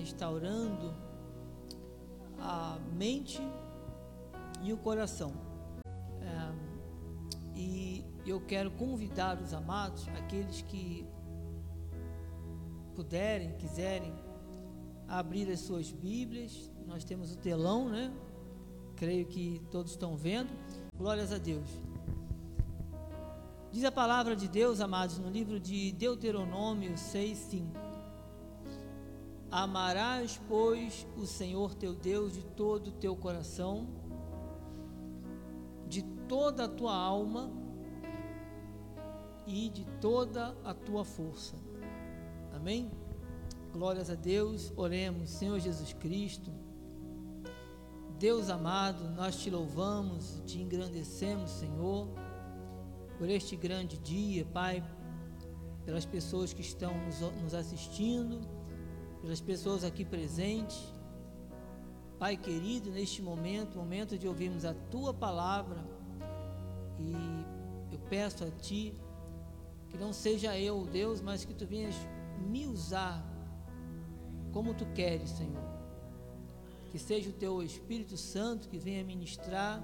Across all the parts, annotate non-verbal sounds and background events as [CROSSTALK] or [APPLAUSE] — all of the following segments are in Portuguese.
restaurando a mente e o coração. É, e eu quero convidar os amados, aqueles que puderem, quiserem, abrir as suas Bíblias. Nós temos o telão, né? Creio que todos estão vendo. Glórias a Deus. Diz a palavra de Deus, amados, no livro de Deuteronômio 6, 5. Amarás, pois, o Senhor teu Deus de todo o teu coração, de toda a tua alma e de toda a tua força. Amém? Glórias a Deus, oremos, Senhor Jesus Cristo. Deus amado, nós te louvamos, te engrandecemos, Senhor por este grande dia, Pai, pelas pessoas que estão nos, nos assistindo, pelas pessoas aqui presentes. Pai querido, neste momento, momento de ouvirmos a tua palavra, e eu peço a ti que não seja eu, Deus, mas que tu venhas me usar como tu queres, Senhor. Que seja o teu Espírito Santo que venha ministrar,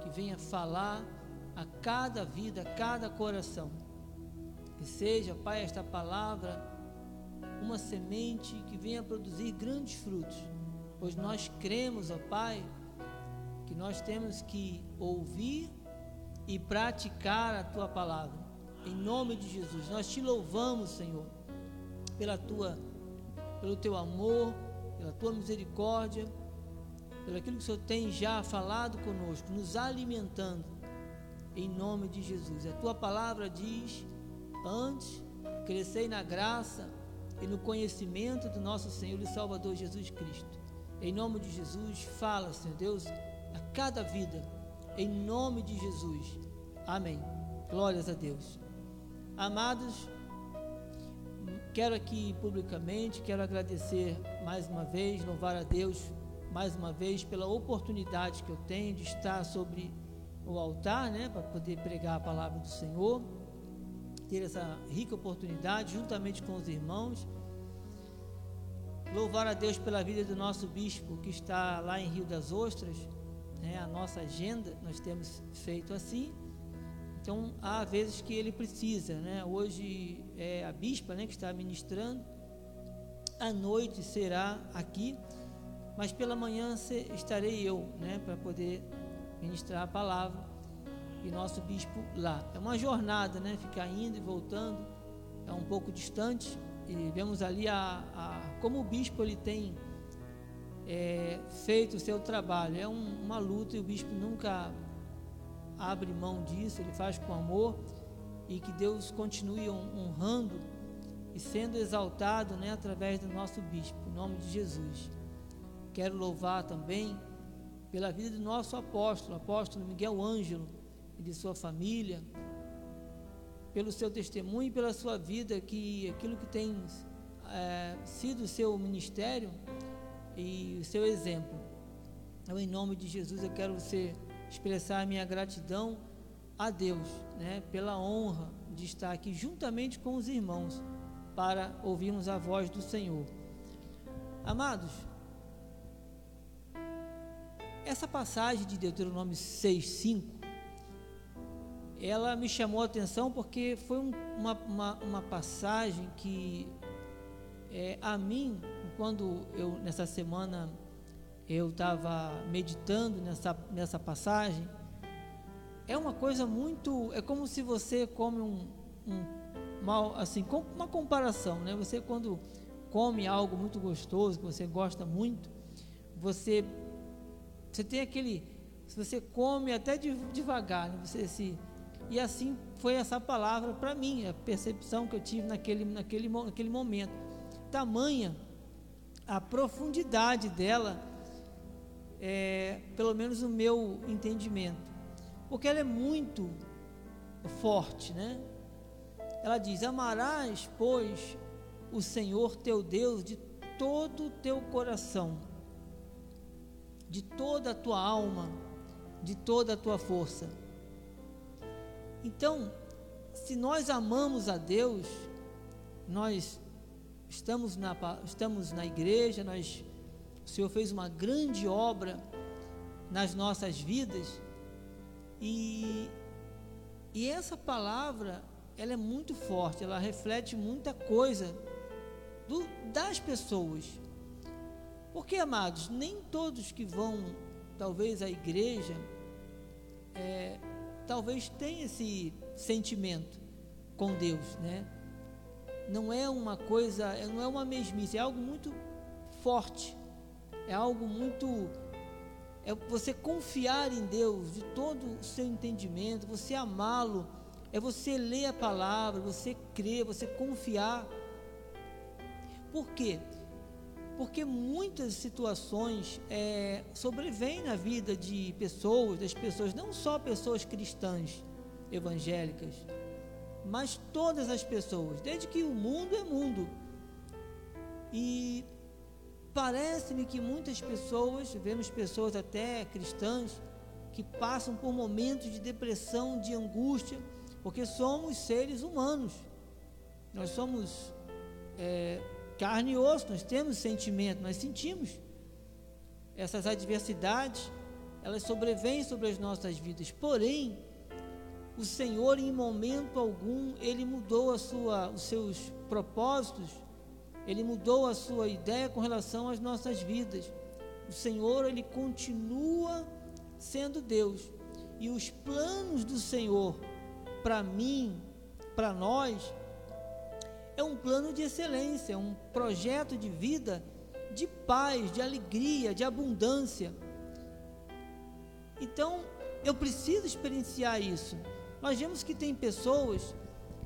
que venha falar a cada vida, a cada coração. Que seja, Pai, esta palavra uma semente que venha produzir grandes frutos, pois nós cremos, ó Pai, que nós temos que ouvir e praticar a tua palavra. Em nome de Jesus, nós te louvamos, Senhor, pela tua pelo teu amor, pela tua misericórdia, pelo aquilo que o Senhor tem já falado conosco, nos alimentando em nome de Jesus. A tua palavra diz: antes, crescei na graça e no conhecimento do nosso Senhor e Salvador Jesus Cristo. Em nome de Jesus, fala, Senhor Deus, a cada vida, em nome de Jesus. Amém. Glórias a Deus. Amados, quero aqui publicamente, quero agradecer mais uma vez, louvar a Deus mais uma vez pela oportunidade que eu tenho de estar sobre o altar, né, para poder pregar a palavra do Senhor, ter essa rica oportunidade juntamente com os irmãos. Louvar a Deus pela vida do nosso bispo que está lá em Rio das Ostras, né, a nossa agenda nós temos feito assim. Então há vezes que ele precisa, né? Hoje é a bispa, né, que está ministrando. À noite será aqui, mas pela manhã estarei eu, né, para poder ministrar a palavra e nosso bispo lá. É uma jornada, né? Ficar indo e voltando, é um pouco distante e vemos ali a, a como o bispo ele tem é, feito o seu trabalho. É um, uma luta e o bispo nunca abre mão disso, ele faz com amor e que Deus continue honrando e sendo exaltado né, através do nosso bispo, em nome de Jesus. Quero louvar também pela vida do nosso apóstolo, apóstolo Miguel Ângelo e de sua família, pelo seu testemunho e pela sua vida, que aquilo que tem é, sido o seu ministério e o seu exemplo. Eu, em nome de Jesus, eu quero você expressar a minha gratidão a Deus, né, pela honra de estar aqui juntamente com os irmãos para ouvirmos a voz do Senhor. Amados, essa passagem de Deuteronômio 6,5, ela me chamou a atenção porque foi um, uma, uma, uma, passagem que é, a mim, quando eu nessa semana eu estava meditando nessa, nessa passagem, é uma coisa muito, é como se você come um, um mal, assim, com uma comparação, né? Você quando come algo muito gostoso, que você gosta muito, você você tem aquele. Se você come até devagar, né? você se. E assim foi essa palavra para mim, a percepção que eu tive naquele, naquele, naquele momento. Tamanha a profundidade dela, é, pelo menos no meu entendimento, porque ela é muito forte, né? Ela diz: Amarás, pois, o Senhor teu Deus de todo o teu coração de toda a tua alma, de toda a tua força. Então, se nós amamos a Deus, nós estamos na, estamos na igreja, nós, o Senhor fez uma grande obra nas nossas vidas e, e essa palavra ela é muito forte, ela reflete muita coisa do, das pessoas. Porque, amados, nem todos que vão, talvez, à igreja, é, talvez tenham esse sentimento com Deus, né? Não é uma coisa, não é uma mesmice, é algo muito forte, é algo muito é você confiar em Deus de todo o seu entendimento, você amá-lo, é você ler a palavra, você crer, você confiar. Por quê? Porque muitas situações é, sobrevêm na vida de pessoas, das pessoas, não só pessoas cristãs, evangélicas, mas todas as pessoas, desde que o mundo é mundo. E parece-me que muitas pessoas, vemos pessoas até cristãs, que passam por momentos de depressão, de angústia, porque somos seres humanos. Nós somos é, carne e osso, nós temos sentimento, nós sentimos. Essas adversidades, elas sobrevêm sobre as nossas vidas. Porém, o Senhor, em momento algum, Ele mudou a sua, os seus propósitos, Ele mudou a sua ideia com relação às nossas vidas. O Senhor, Ele continua sendo Deus. E os planos do Senhor para mim, para nós, é um plano de excelência, um projeto de vida de paz, de alegria, de abundância. Então, eu preciso experienciar isso. Nós vemos que tem pessoas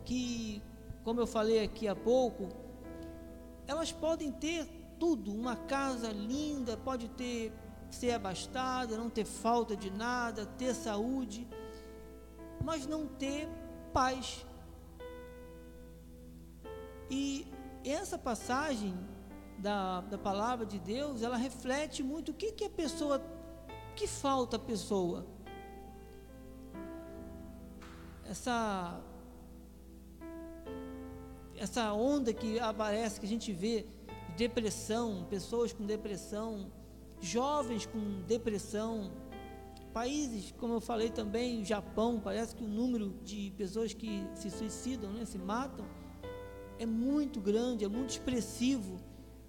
que, como eu falei aqui há pouco, elas podem ter tudo, uma casa linda, pode ter ser abastada, não ter falta de nada, ter saúde, mas não ter paz. E essa passagem da, da palavra de Deus, ela reflete muito o que, que a pessoa, que falta a pessoa. Essa essa onda que aparece, que a gente vê, depressão, pessoas com depressão, jovens com depressão, países, como eu falei também, o Japão, parece que o número de pessoas que se suicidam, né, se matam, é muito grande, é muito expressivo.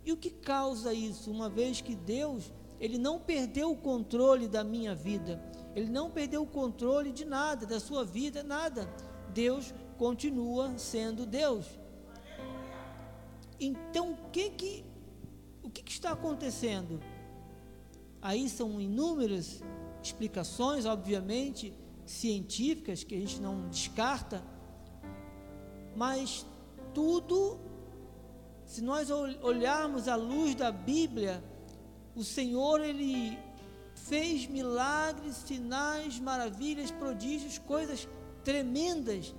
E o que causa isso? Uma vez que Deus, ele não perdeu o controle da minha vida, ele não perdeu o controle de nada, da sua vida, nada. Deus continua sendo Deus. Então, o que que o que, que está acontecendo? Aí são inúmeras explicações, obviamente, científicas que a gente não descarta, mas tudo, se nós olharmos à luz da Bíblia, o Senhor, Ele fez milagres, sinais, maravilhas, prodígios, coisas tremendas.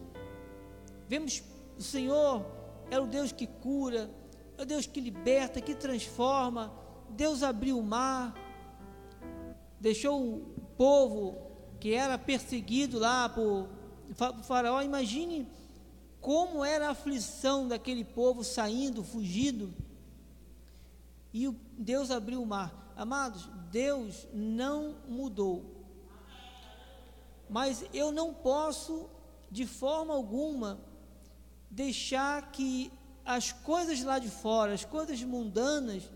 Vemos o Senhor é o Deus que cura, é o Deus que liberta, que transforma. Deus abriu o mar, deixou o povo que era perseguido lá por Faraó. Imagine como era a aflição daquele povo saindo, fugindo. E Deus abriu o mar. Amados, Deus não mudou. Mas eu não posso, de forma alguma, deixar que as coisas lá de fora, as coisas mundanas,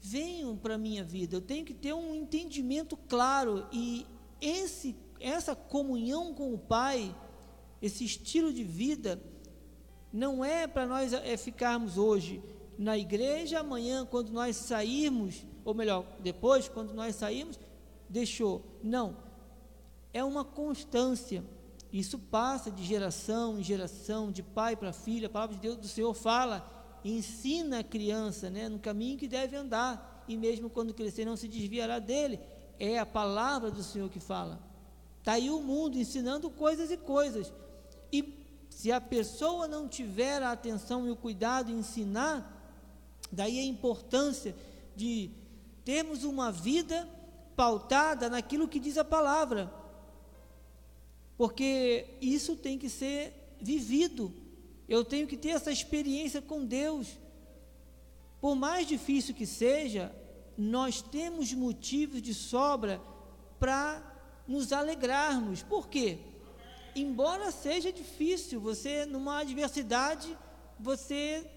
venham para a minha vida. Eu tenho que ter um entendimento claro e esse, essa comunhão com o Pai esse estilo de vida não é para nós é ficarmos hoje na igreja, amanhã, quando nós sairmos, ou melhor, depois, quando nós sairmos, deixou. Não. É uma constância. Isso passa de geração em geração, de pai para filho. A palavra de Deus do Senhor fala, ensina a criança né, no caminho que deve andar, e mesmo quando crescer não se desviará dele. É a palavra do Senhor que fala. Está aí o mundo ensinando coisas e coisas. E se a pessoa não tiver a atenção e o cuidado em ensinar, daí a importância de termos uma vida pautada naquilo que diz a palavra. Porque isso tem que ser vivido. Eu tenho que ter essa experiência com Deus. por mais difícil que seja, nós temos motivos de sobra para nos alegrarmos. Por quê? Embora seja difícil, você numa adversidade, você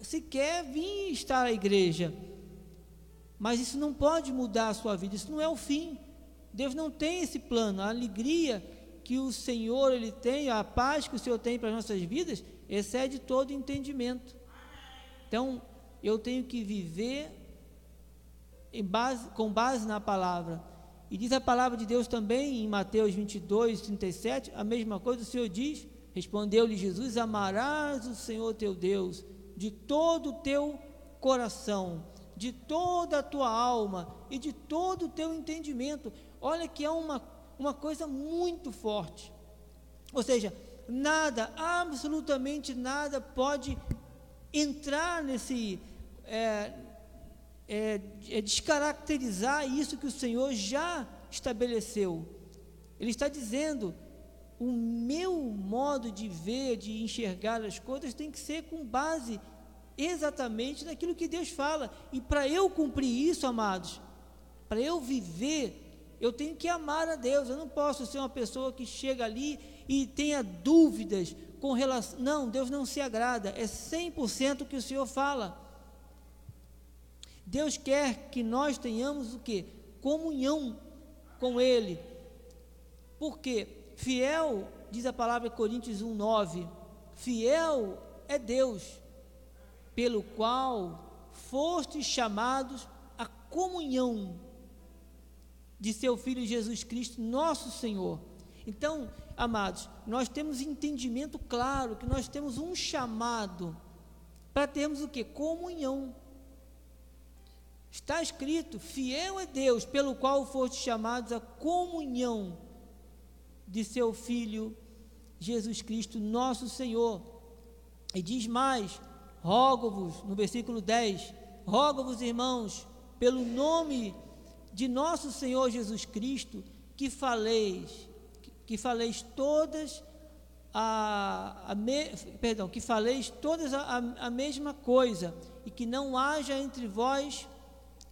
sequer vir estar à igreja. Mas isso não pode mudar a sua vida, isso não é o fim. Deus não tem esse plano. A alegria que o Senhor ele tem, a paz que o Senhor tem para as nossas vidas, excede todo entendimento. Então, eu tenho que viver base, com base na palavra. E diz a palavra de Deus também em Mateus 22, 37, a mesma coisa o Senhor diz, respondeu-lhe Jesus, amarás o Senhor teu Deus de todo o teu coração, de toda a tua alma e de todo o teu entendimento. Olha que é uma, uma coisa muito forte. Ou seja, nada, absolutamente nada pode entrar nesse, é, é, é descaracterizar isso que o Senhor já estabeleceu. Ele está dizendo: o meu modo de ver, de enxergar as coisas tem que ser com base exatamente naquilo que Deus fala. E para eu cumprir isso, amados, para eu viver, eu tenho que amar a Deus. Eu não posso ser uma pessoa que chega ali e tenha dúvidas com relação. Não, Deus não se agrada. É 100% o que o Senhor fala. Deus quer que nós tenhamos o que? Comunhão com Ele. Porque fiel, diz a palavra Coríntios 1,9, fiel é Deus, pelo qual fostes chamados à comunhão de seu Filho Jesus Cristo, nosso Senhor. Então, amados, nós temos entendimento claro que nós temos um chamado para termos o que? Comunhão. Está escrito: fiel é Deus, pelo qual foste chamados à comunhão de seu Filho Jesus Cristo, nosso Senhor. E diz mais: rogo-vos, no versículo 10, rogo-vos, irmãos, pelo nome de nosso Senhor Jesus Cristo, que faleis, que faleis todas a, a me, perdão, que faleis todas a, a, a mesma coisa, e que não haja entre vós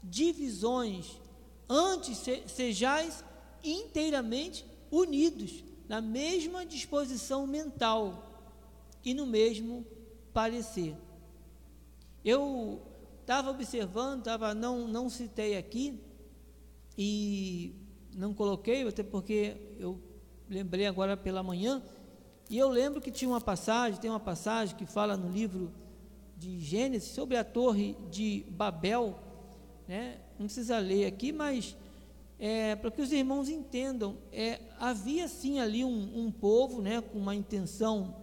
divisões, antes se, sejais inteiramente unidos na mesma disposição mental e no mesmo parecer. Eu estava observando, tava, não, não citei aqui e não coloquei, até porque eu lembrei agora pela manhã, e eu lembro que tinha uma passagem, tem uma passagem que fala no livro de Gênesis sobre a torre de Babel, né? não precisa ler aqui, mas é, para que os irmãos entendam, é, havia sim ali um, um povo né, com uma intenção,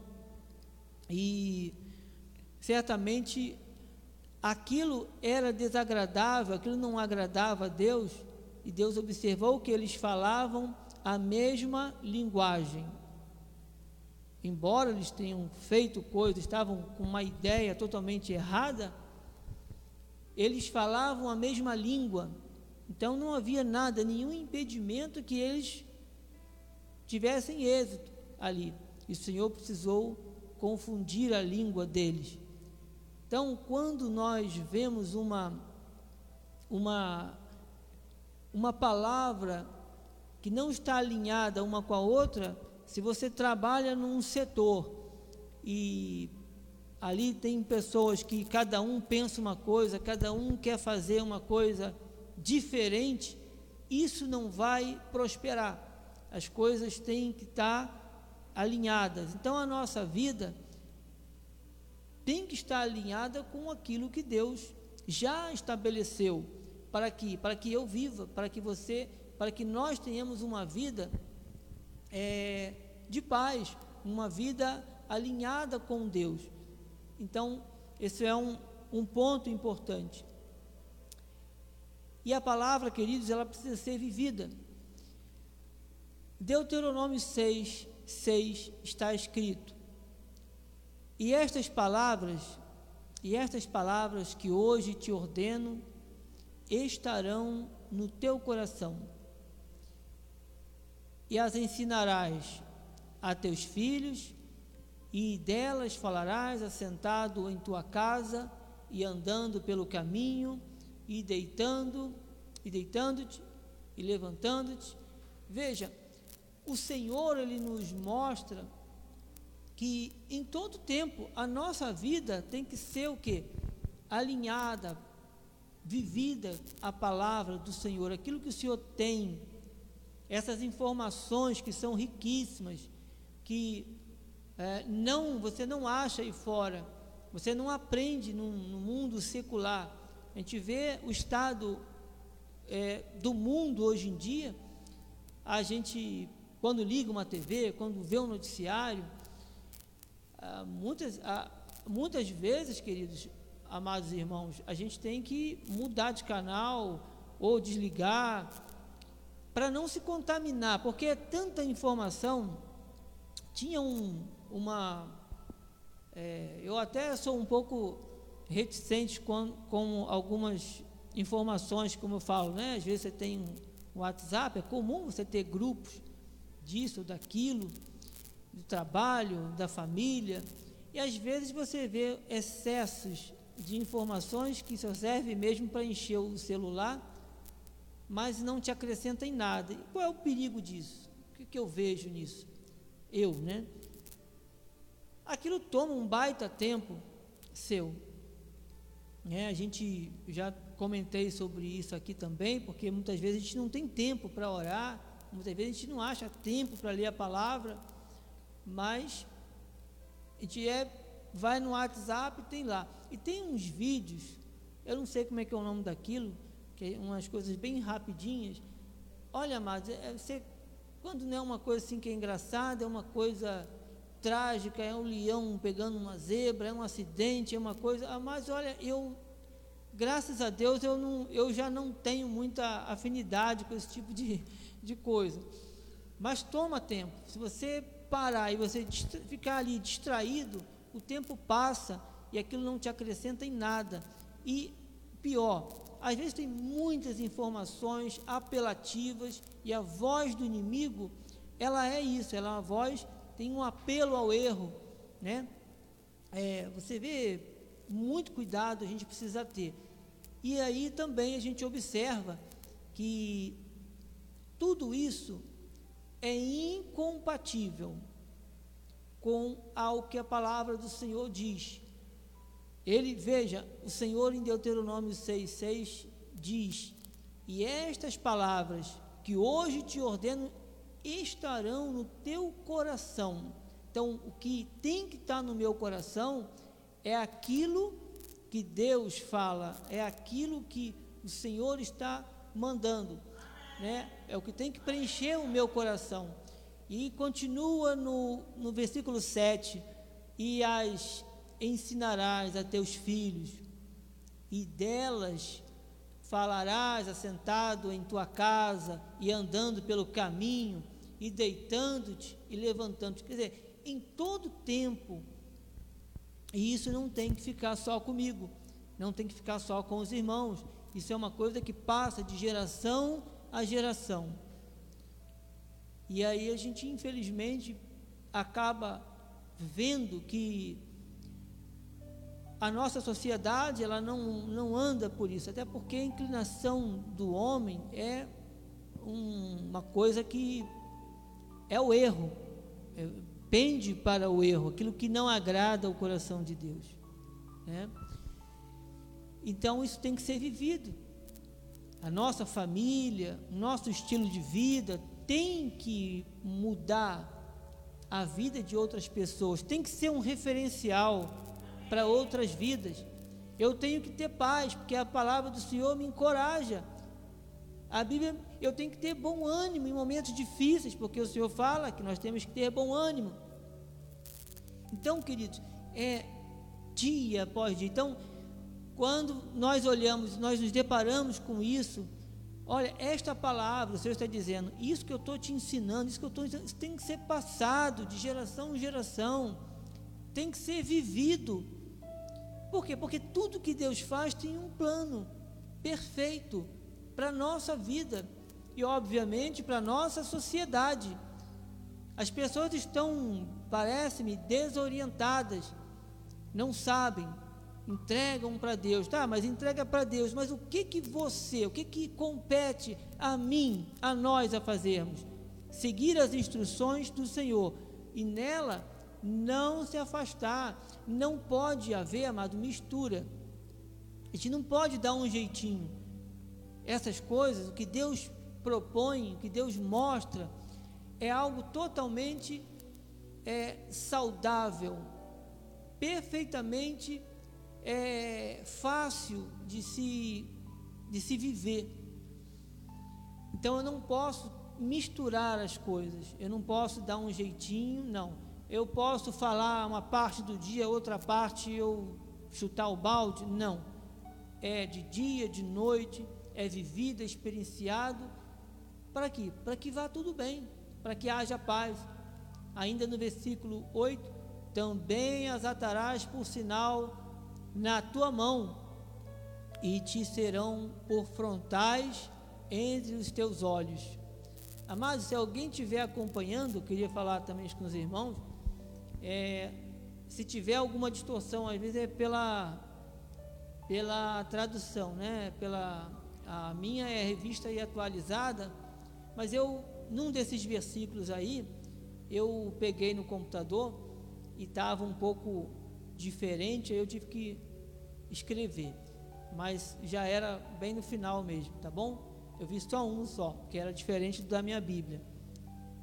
e certamente aquilo era desagradável, aquilo não agradava a Deus, e Deus observou que eles falavam a mesma linguagem. Embora eles tenham feito coisas, estavam com uma ideia totalmente errada, eles falavam a mesma língua, então não havia nada, nenhum impedimento que eles tivessem êxito ali. E o Senhor precisou confundir a língua deles. Então, quando nós vemos uma uma uma palavra que não está alinhada uma com a outra, se você trabalha num setor e Ali tem pessoas que cada um pensa uma coisa, cada um quer fazer uma coisa diferente. Isso não vai prosperar. As coisas têm que estar alinhadas. Então a nossa vida tem que estar alinhada com aquilo que Deus já estabeleceu para que para que eu viva, para que você, para que nós tenhamos uma vida é, de paz, uma vida alinhada com Deus. Então, esse é um, um ponto importante. E a palavra, queridos, ela precisa ser vivida. Deuteronômio 6, 6 está escrito: E estas palavras, e estas palavras que hoje te ordeno, estarão no teu coração, e as ensinarás a teus filhos, e delas falarás assentado em tua casa, e andando pelo caminho, e deitando, e deitando-te, e levantando-te. Veja, o Senhor, Ele nos mostra que em todo tempo a nossa vida tem que ser o que? Alinhada, vivida a palavra do Senhor, aquilo que o Senhor tem, essas informações que são riquíssimas, que é, não você não acha aí fora, você não aprende no, no mundo secular. A gente vê o estado é, do mundo hoje em dia, a gente, quando liga uma TV, quando vê um noticiário, ah, muitas, ah, muitas vezes, queridos, amados irmãos, a gente tem que mudar de canal ou desligar para não se contaminar, porque é tanta informação. Tinha um, uma. É, eu até sou um pouco reticente com, com algumas informações, como eu falo, né? Às vezes você tem um WhatsApp, é comum você ter grupos disso, daquilo, do trabalho, da família, e às vezes você vê excessos de informações que só servem mesmo para encher o celular, mas não te acrescenta em nada. E qual é o perigo disso? O que, que eu vejo nisso? Eu, né? Aquilo toma um baita tempo seu. É, a gente já comentei sobre isso aqui também, porque muitas vezes a gente não tem tempo para orar, muitas vezes a gente não acha tempo para ler a palavra, mas a gente é, vai no WhatsApp e tem lá. E tem uns vídeos, eu não sei como é que é o nome daquilo, que é umas coisas bem rapidinhas. Olha, amados, é, você, quando não é uma coisa assim que é engraçada, é uma coisa trágica, é um leão pegando uma zebra, é um acidente, é uma coisa. Ah, mas olha, eu, graças a Deus, eu, não, eu já não tenho muita afinidade com esse tipo de, de coisa. Mas toma tempo. Se você parar e você ficar ali distraído, o tempo passa e aquilo não te acrescenta em nada. E pior, às vezes tem muitas informações apelativas e a voz do inimigo, ela é isso, ela é uma voz, tem um apelo ao erro, né? É, você vê, muito cuidado a gente precisa ter. E aí também a gente observa que tudo isso é incompatível com ao que a palavra do Senhor diz. Ele, veja, o Senhor em Deuteronômio 6,6 diz: E estas palavras que hoje te ordeno estarão no teu coração. Então, o que tem que estar no meu coração é aquilo que Deus fala, é aquilo que o Senhor está mandando, né? É o que tem que preencher o meu coração. E continua no, no versículo 7: E as ensinarás a teus filhos, e delas falarás assentado em tua casa e andando pelo caminho, e deitando-te e levantando-te. Quer dizer, em todo tempo, e isso não tem que ficar só comigo, não tem que ficar só com os irmãos, isso é uma coisa que passa de geração a geração. E aí a gente, infelizmente, acaba vendo que a nossa sociedade ela não, não anda por isso, até porque a inclinação do homem é um, uma coisa que é o erro, é, pende para o erro, aquilo que não agrada ao coração de Deus. Né? Então isso tem que ser vivido. A nossa família, nosso estilo de vida tem que mudar a vida de outras pessoas, tem que ser um referencial para outras vidas. Eu tenho que ter paz, porque a palavra do Senhor me encoraja. A Bíblia, eu tenho que ter bom ânimo em momentos difíceis, porque o Senhor fala que nós temos que ter bom ânimo. Então, queridos, é dia após dia. Então, quando nós olhamos, nós nos deparamos com isso, olha, esta palavra, o Senhor está dizendo, isso que eu estou te ensinando, isso que eu estou dizendo, isso tem que ser passado de geração em geração, tem que ser vivido. Por quê? Porque tudo que Deus faz tem um plano perfeito para a nossa vida e, obviamente, para a nossa sociedade. As pessoas estão, parece-me, desorientadas, não sabem, entregam para Deus, tá? Mas entrega para Deus, mas o que que você, o que que compete a mim, a nós a fazermos? Seguir as instruções do Senhor e nela não se afastar. Não pode haver, amado, mistura. A gente não pode dar um jeitinho. Essas coisas, o que Deus propõe, o que Deus mostra, é algo totalmente é, saudável, perfeitamente é, fácil de se, de se viver. Então eu não posso misturar as coisas, eu não posso dar um jeitinho, não. Eu posso falar uma parte do dia, outra parte eu chutar o balde, não. É de dia, de noite, é vivido, é experienciado. Para quê? Para que vá tudo bem, para que haja paz. Ainda no versículo 8, também as atarás por sinal na tua mão, e te serão por frontais entre os teus olhos. Amados, se alguém estiver acompanhando, queria falar também com os irmãos, é, se tiver alguma distorção, às vezes é pela, pela tradução, né? Pela, a minha é revista e atualizada, mas eu, num desses versículos aí, eu peguei no computador e estava um pouco diferente, aí eu tive que escrever. Mas já era bem no final mesmo, tá bom? Eu vi só um só, que era diferente da minha Bíblia.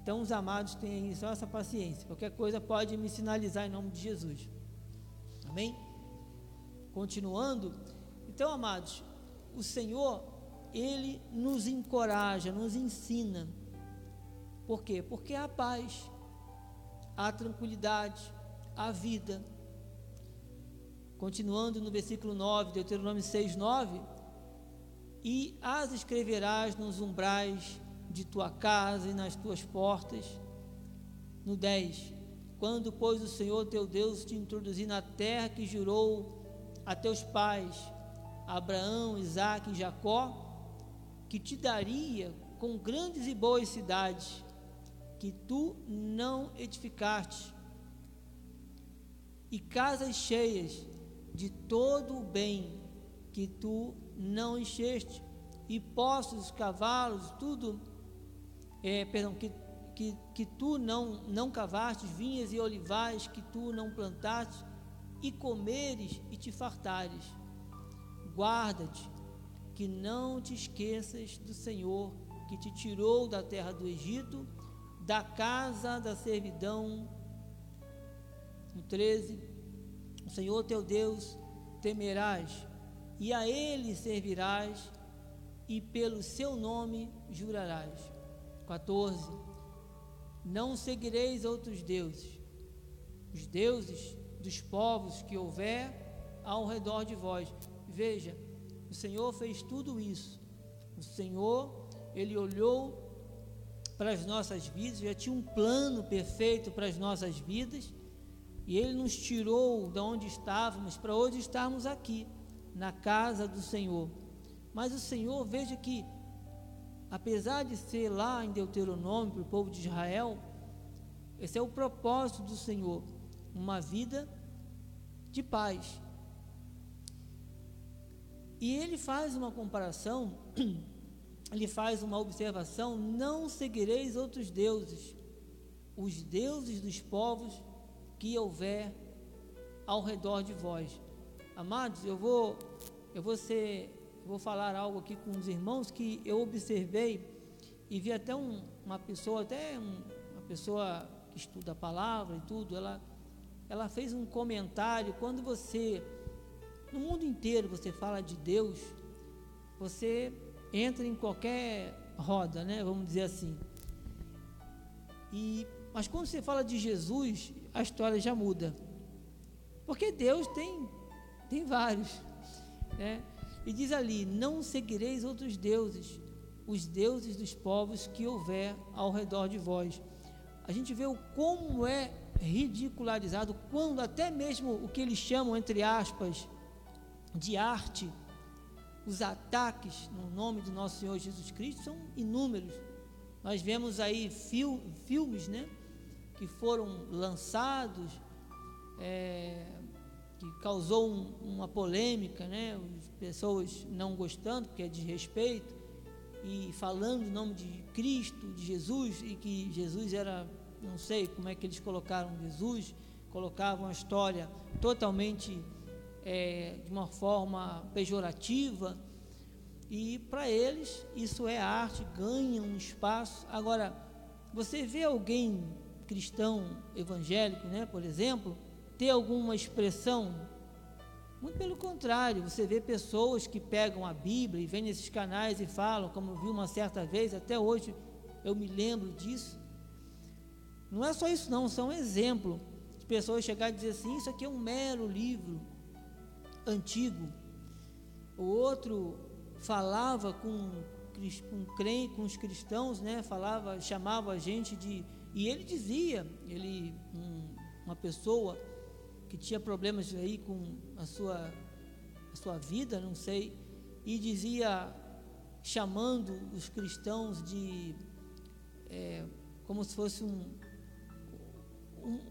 Então, os amados têm só essa paciência. Qualquer coisa pode me sinalizar em nome de Jesus. Amém? Continuando. Então, amados, o Senhor, Ele nos encoraja, nos ensina. Por quê? Porque há paz, há tranquilidade, há vida Continuando no versículo 9, Deuteronômio 6, 9: E as escreverás nos umbrais de tua casa e nas tuas portas. No 10: Quando, pois, o Senhor teu Deus te introduzir na terra que jurou a teus pais, Abraão, Isaque e Jacó, que te daria com grandes e boas cidades, que tu não edificaste, e casas cheias, de todo o bem que tu não encheste, e postos, cavalos, tudo, é, perdão, que, que, que tu não, não cavaste, vinhas e olivais que tu não plantaste, e comeres e te fartares. Guarda-te, que não te esqueças do Senhor, que te tirou da terra do Egito, da casa da servidão. No 13, o Senhor teu Deus temerás, e a Ele servirás, e pelo seu nome jurarás. 14. Não seguireis outros deuses, os deuses dos povos que houver ao redor de vós. Veja, o Senhor fez tudo isso. O Senhor, Ele olhou para as nossas vidas, já tinha um plano perfeito para as nossas vidas e Ele nos tirou de onde estávamos para hoje estarmos aqui, na casa do Senhor. Mas o Senhor, veja que, apesar de ser lá em Deuteronômio para o povo de Israel, esse é o propósito do Senhor, uma vida de paz. E ele faz uma comparação, [CLEARS THROAT] ele faz uma observação: não seguireis outros deuses, os deuses dos povos que houver ao redor de vós. Amados, eu vou eu vou ser vou falar algo aqui com os irmãos que eu observei e vi até um, uma pessoa até um, uma pessoa que estuda a palavra e tudo, ela ela fez um comentário quando você no mundo inteiro você fala de Deus, você entra em qualquer roda, né? Vamos dizer assim. E mas quando você fala de Jesus, a história já muda. Porque Deus tem, tem vários. Né? E diz ali: Não seguireis outros deuses, os deuses dos povos que houver ao redor de vós. A gente vê o como é ridicularizado, quando até mesmo o que eles chamam, entre aspas, de arte, os ataques no nome do nosso Senhor Jesus Cristo são inúmeros. Nós vemos aí fil, filmes, né? que foram lançados, é, que causou um, uma polêmica, né? As pessoas não gostando, porque é desrespeito, e falando o nome de Cristo, de Jesus, e que Jesus era, não sei como é que eles colocaram Jesus, colocavam a história totalmente é, de uma forma pejorativa, e para eles isso é arte, ganha um espaço. Agora, você vê alguém cristão evangélico, né, por exemplo, ter alguma expressão? Muito pelo contrário, você vê pessoas que pegam a Bíblia e vêm nesses canais e falam, como eu vi uma certa vez, até hoje eu me lembro disso. Não é só isso não, são um exemplo de pessoas chegar e dizer assim, isso aqui é um mero livro antigo. O outro falava com, com, com os cristãos, né? Falava, chamava a gente de. E ele dizia, ele, um, uma pessoa que tinha problemas aí com a sua, a sua vida, não sei, e dizia, chamando os cristãos de. É, como se fosse um,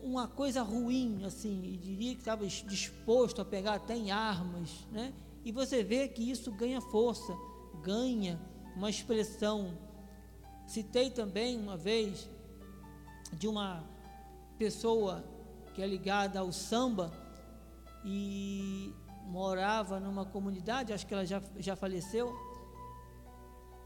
uma coisa ruim, assim, e diria que estava disposto a pegar até em armas, né? E você vê que isso ganha força, ganha uma expressão. Citei também uma vez de uma pessoa que é ligada ao samba e morava numa comunidade, acho que ela já, já faleceu.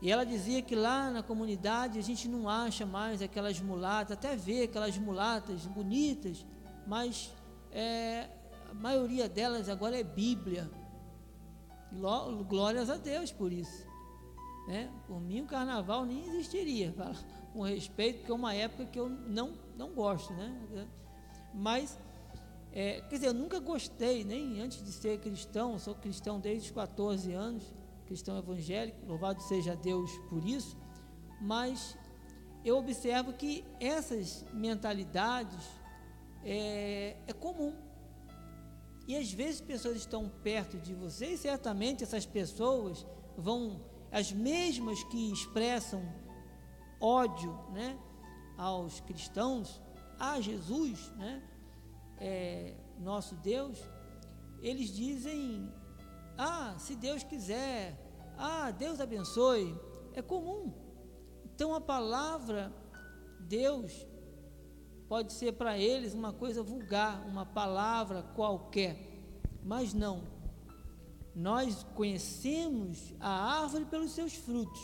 E ela dizia que lá na comunidade a gente não acha mais aquelas mulatas, até vê aquelas mulatas bonitas, mas é, a maioria delas agora é Bíblia. Glórias a Deus por isso. Né? Por mim o carnaval nem existiria, [LAUGHS] com respeito, porque é uma época que eu não, não gosto. Né? Mas, é, quer dizer, eu nunca gostei, nem antes de ser cristão, sou cristão desde os 14 anos, cristão evangélico, louvado seja Deus por isso, mas eu observo que essas mentalidades é, é comum. E às vezes pessoas estão perto de você e certamente essas pessoas vão, as mesmas que expressam ódio né, aos cristãos, a Jesus, né, é, nosso Deus, eles dizem: Ah, se Deus quiser, ah, Deus abençoe. É comum. Então a palavra Deus pode ser para eles uma coisa vulgar, uma palavra qualquer, mas não. Nós conhecemos a árvore pelos seus frutos.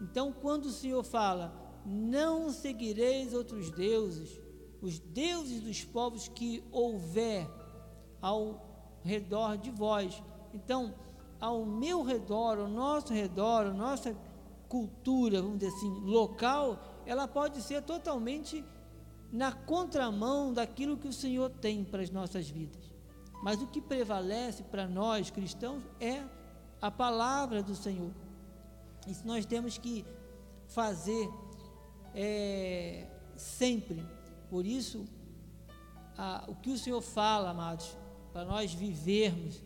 Então, quando o Senhor fala, não seguireis outros deuses, os deuses dos povos que houver ao redor de vós. Então, ao meu redor, ao nosso redor, a nossa cultura, vamos dizer assim, local, ela pode ser totalmente na contramão daquilo que o Senhor tem para as nossas vidas. Mas o que prevalece para nós cristãos é a palavra do Senhor. Isso nós temos que fazer é, sempre. Por isso, a, o que o Senhor fala, amados, para nós vivermos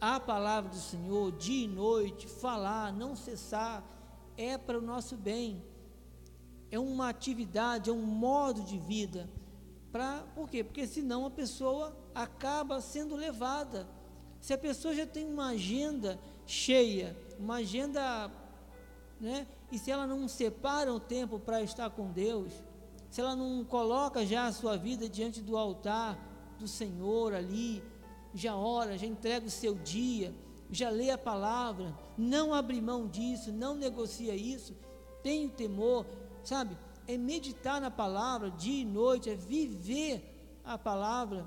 a palavra do Senhor dia e noite, falar, não cessar, é para o nosso bem é uma atividade, é um modo de vida. Pra, por quê? Porque senão a pessoa acaba sendo levada. Se a pessoa já tem uma agenda cheia, uma agenda, né? E se ela não separa o tempo para estar com Deus, se ela não coloca já a sua vida diante do altar do Senhor ali, já ora, já entrega o seu dia, já lê a palavra, não abre mão disso, não negocia isso, tem o temor, sabe? É meditar na palavra dia e noite, é viver a palavra.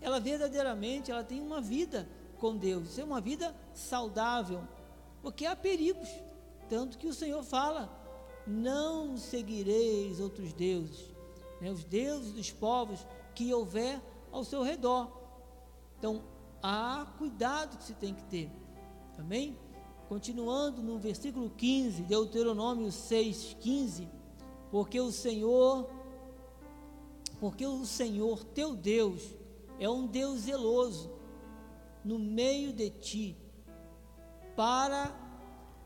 Ela verdadeiramente, ela tem uma vida com Deus, isso é uma vida saudável, porque há perigos, tanto que o Senhor fala: não seguireis outros deuses, né? os deuses dos povos que houver ao seu redor. Então, há cuidado que se tem que ter, amém? Continuando no versículo 15, Deuteronômio 6, 15, porque o Senhor, porque o Senhor teu Deus é um Deus zeloso no meio de ti, para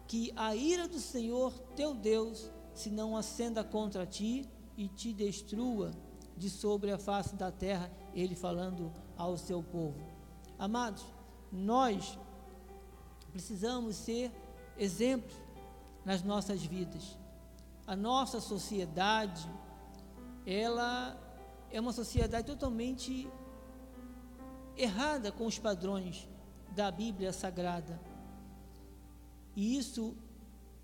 que a ira do Senhor teu Deus se não acenda contra ti e te destrua de sobre a face da terra ele falando ao seu povo. Amados, nós precisamos ser exemplos nas nossas vidas. A nossa sociedade, ela é uma sociedade totalmente errada com os padrões da Bíblia Sagrada. E isso,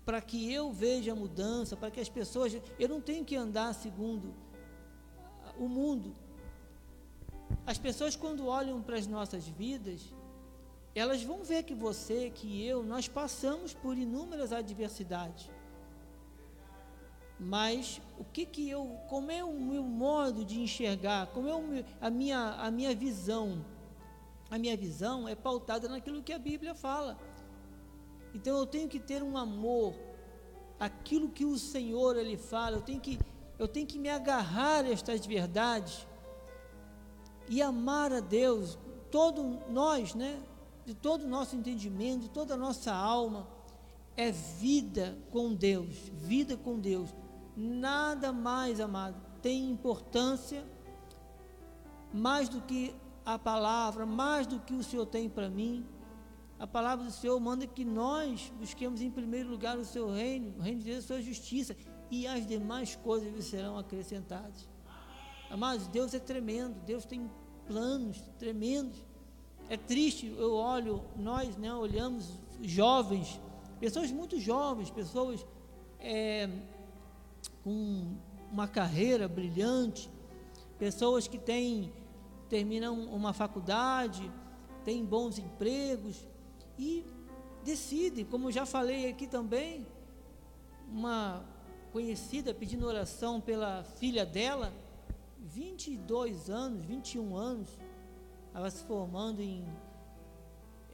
para que eu veja a mudança, para que as pessoas. Eu não tenho que andar segundo o mundo. As pessoas, quando olham para as nossas vidas, elas vão ver que você, que eu, nós passamos por inúmeras adversidades. Mas o que que eu, como é o meu modo de enxergar, como é meu, a minha a minha visão? A minha visão é pautada naquilo que a Bíblia fala. Então eu tenho que ter um amor aquilo que o Senhor ele fala, eu tenho que eu tenho que me agarrar a estas verdades e amar a Deus, todo nós, né? De todo o nosso entendimento, de toda a nossa alma, é vida com Deus, vida com Deus. Nada mais, amado, tem importância mais do que a palavra, mais do que o Senhor tem para mim. A palavra do Senhor manda que nós busquemos em primeiro lugar o seu reino, o reino de Deus, a sua justiça, e as demais coisas lhe serão acrescentadas. Amados, Deus é tremendo, Deus tem planos tremendos. É triste, eu olho, nós né, olhamos jovens, pessoas muito jovens, pessoas é, com uma carreira brilhante, pessoas que têm, terminam uma faculdade, têm bons empregos e decidem, como já falei aqui também, uma conhecida pedindo oração pela filha dela, 22 anos, 21 anos, ela se formando em,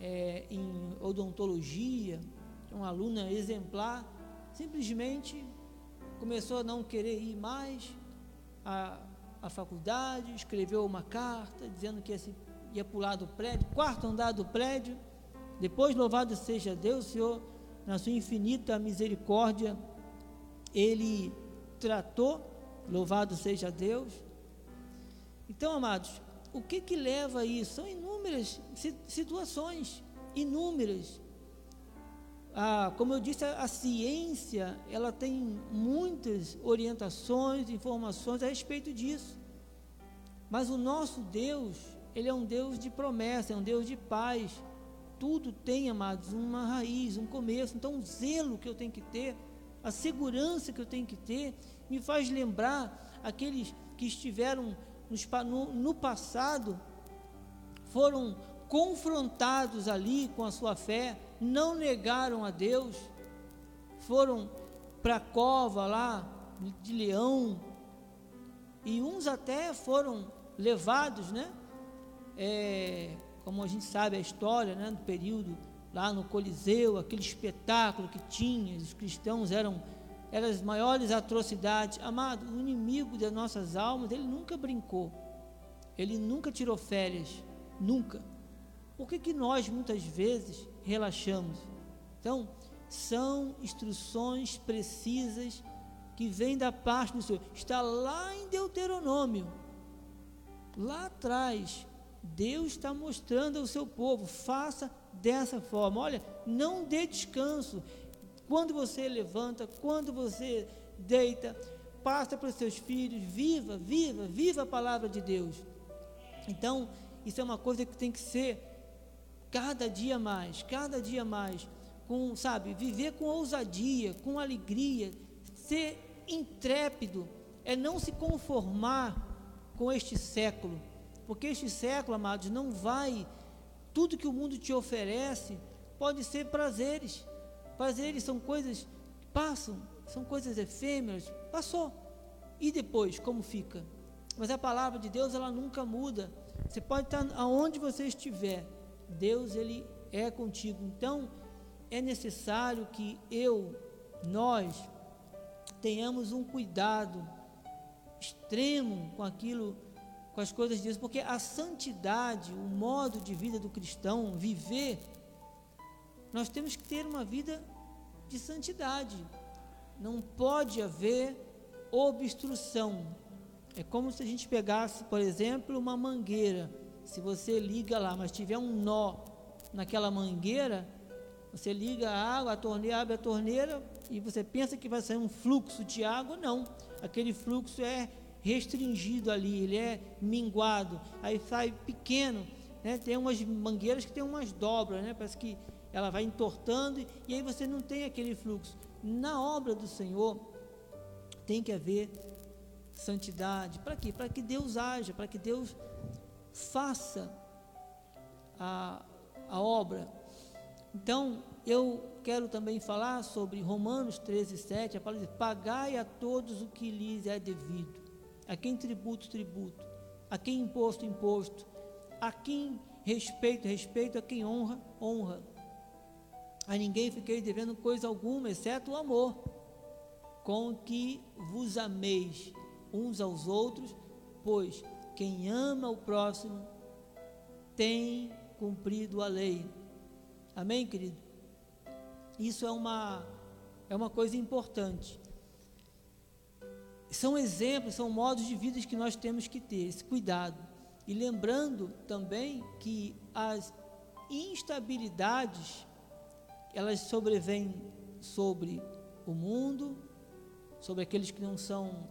é, em odontologia, uma aluna exemplar, simplesmente começou a não querer ir mais à, à faculdade, escreveu uma carta dizendo que ia, se, ia pular do prédio, quarto andar do prédio. Depois, louvado seja Deus, Senhor, na sua infinita misericórdia, Ele tratou, louvado seja Deus, então, amados, o que que leva a isso? São inúmeras situações, inúmeras. Ah, como eu disse, a, a ciência ela tem muitas orientações, informações a respeito disso. Mas o nosso Deus, ele é um Deus de promessa, é um Deus de paz. Tudo tem, amados, uma raiz, um começo. Então, o zelo que eu tenho que ter, a segurança que eu tenho que ter, me faz lembrar aqueles que estiveram no, no passado foram confrontados ali com a sua fé, não negaram a Deus, foram para a cova lá de leão, e uns até foram levados, né? É, como a gente sabe a história, né? Do período lá no Coliseu, aquele espetáculo que tinha, os cristãos eram eram as maiores atrocidades. Amado, o inimigo das nossas almas, ele nunca brincou. Ele nunca tirou férias. Nunca. Por que, que nós muitas vezes relaxamos? Então, são instruções precisas que vêm da parte do Senhor. Está lá em Deuteronômio. Lá atrás, Deus está mostrando ao seu povo: faça dessa forma. Olha, não dê descanso. Quando você levanta, quando você deita, passa para os seus filhos, viva, viva, viva a palavra de Deus. Então, isso é uma coisa que tem que ser cada dia mais, cada dia mais, com, sabe, viver com ousadia, com alegria, ser intrépido, é não se conformar com este século, porque este século, amados, não vai, tudo que o mundo te oferece pode ser prazeres, Prazeres são coisas que passam, são coisas efêmeras, passou. E depois, como fica? Mas a palavra de Deus, ela nunca muda. Você pode estar aonde você estiver, Deus, ele é contigo. Então, é necessário que eu, nós, tenhamos um cuidado extremo com aquilo, com as coisas de Deus, porque a santidade, o modo de vida do cristão, viver nós temos que ter uma vida de santidade. Não pode haver obstrução. É como se a gente pegasse, por exemplo, uma mangueira. Se você liga lá, mas tiver um nó naquela mangueira, você liga a água, a torneira, abre a torneira e você pensa que vai sair um fluxo de água, não. Aquele fluxo é restringido ali, ele é minguado, aí sai pequeno. Né? Tem umas mangueiras que tem umas dobras, né? parece que ela vai entortando e aí você não tem aquele fluxo. Na obra do Senhor tem que haver santidade. Para quê? Para que Deus haja, para que Deus faça a, a obra. Então, eu quero também falar sobre Romanos 13, 7, a palavra diz, pagai a todos o que lhes é devido, a quem tributo, tributo, a quem imposto, imposto, a quem respeito, respeito, a quem honra, honra. A ninguém fiquei devendo coisa alguma, exceto o amor, com que vos ameis uns aos outros, pois quem ama o próximo tem cumprido a lei. Amém, querido? Isso é uma, é uma coisa importante. São exemplos, são modos de vida que nós temos que ter, esse cuidado. E lembrando também que as instabilidades, elas sobrevêm sobre o mundo, sobre aqueles que não são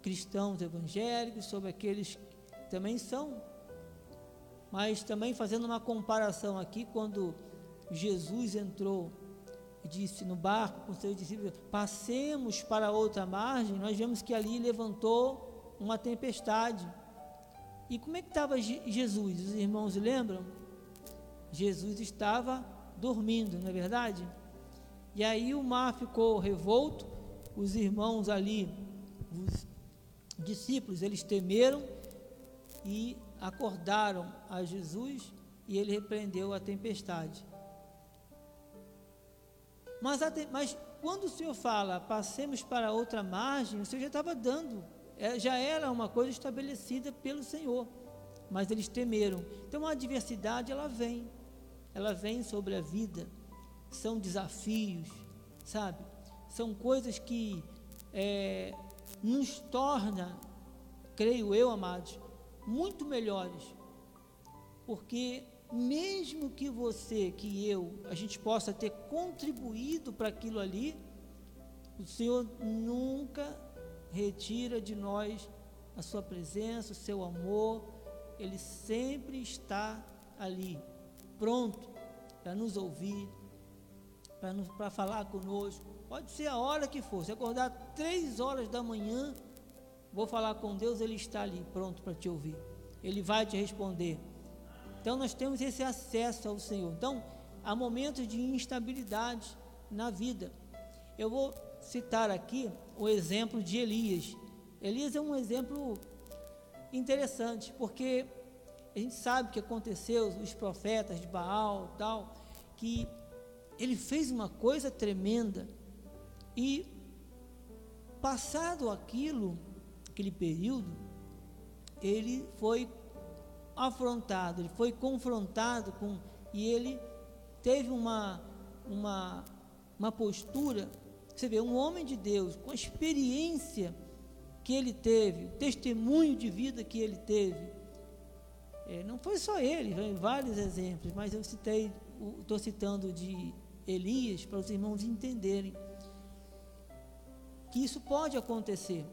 cristãos evangélicos, sobre aqueles que também são. Mas também fazendo uma comparação aqui, quando Jesus entrou disse no barco com seus discípulos: passemos para outra margem, nós vemos que ali levantou uma tempestade. E como é que estava Jesus? Os irmãos lembram? Jesus estava dormindo, não é verdade? E aí o mar ficou revolto, os irmãos ali, os discípulos, eles temeram e acordaram a Jesus e ele repreendeu a tempestade. Mas, mas quando o Senhor fala, passemos para outra margem, o Senhor já estava dando, é, já era uma coisa estabelecida pelo Senhor, mas eles temeram. Então a adversidade, ela vem, ela vem sobre a vida, são desafios, sabe? São coisas que é, nos torna, creio eu, amados, muito melhores. Porque mesmo que você, que eu, a gente possa ter contribuído para aquilo ali, o Senhor nunca retira de nós a sua presença, o seu amor, ele sempre está ali, pronto para nos ouvir, para falar conosco. Pode ser a hora que for. Se acordar três horas da manhã, vou falar com Deus, Ele está ali, pronto para te ouvir. Ele vai te responder. Então nós temos esse acesso ao Senhor. Então, há momentos de instabilidade na vida. Eu vou citar aqui o exemplo de Elias. Elias é um exemplo interessante, porque a gente sabe o que aconteceu, os profetas de Baal, tal, que ele fez uma coisa tremenda e passado aquilo, aquele período, ele foi afrontado, ele foi confrontado com e ele teve uma uma uma postura, você vê, um homem de Deus com a experiência que ele teve, o testemunho de vida que ele teve. É, não foi só ele, vem vários exemplos, mas eu citei, estou citando de Elias para os irmãos entenderem que isso pode acontecer.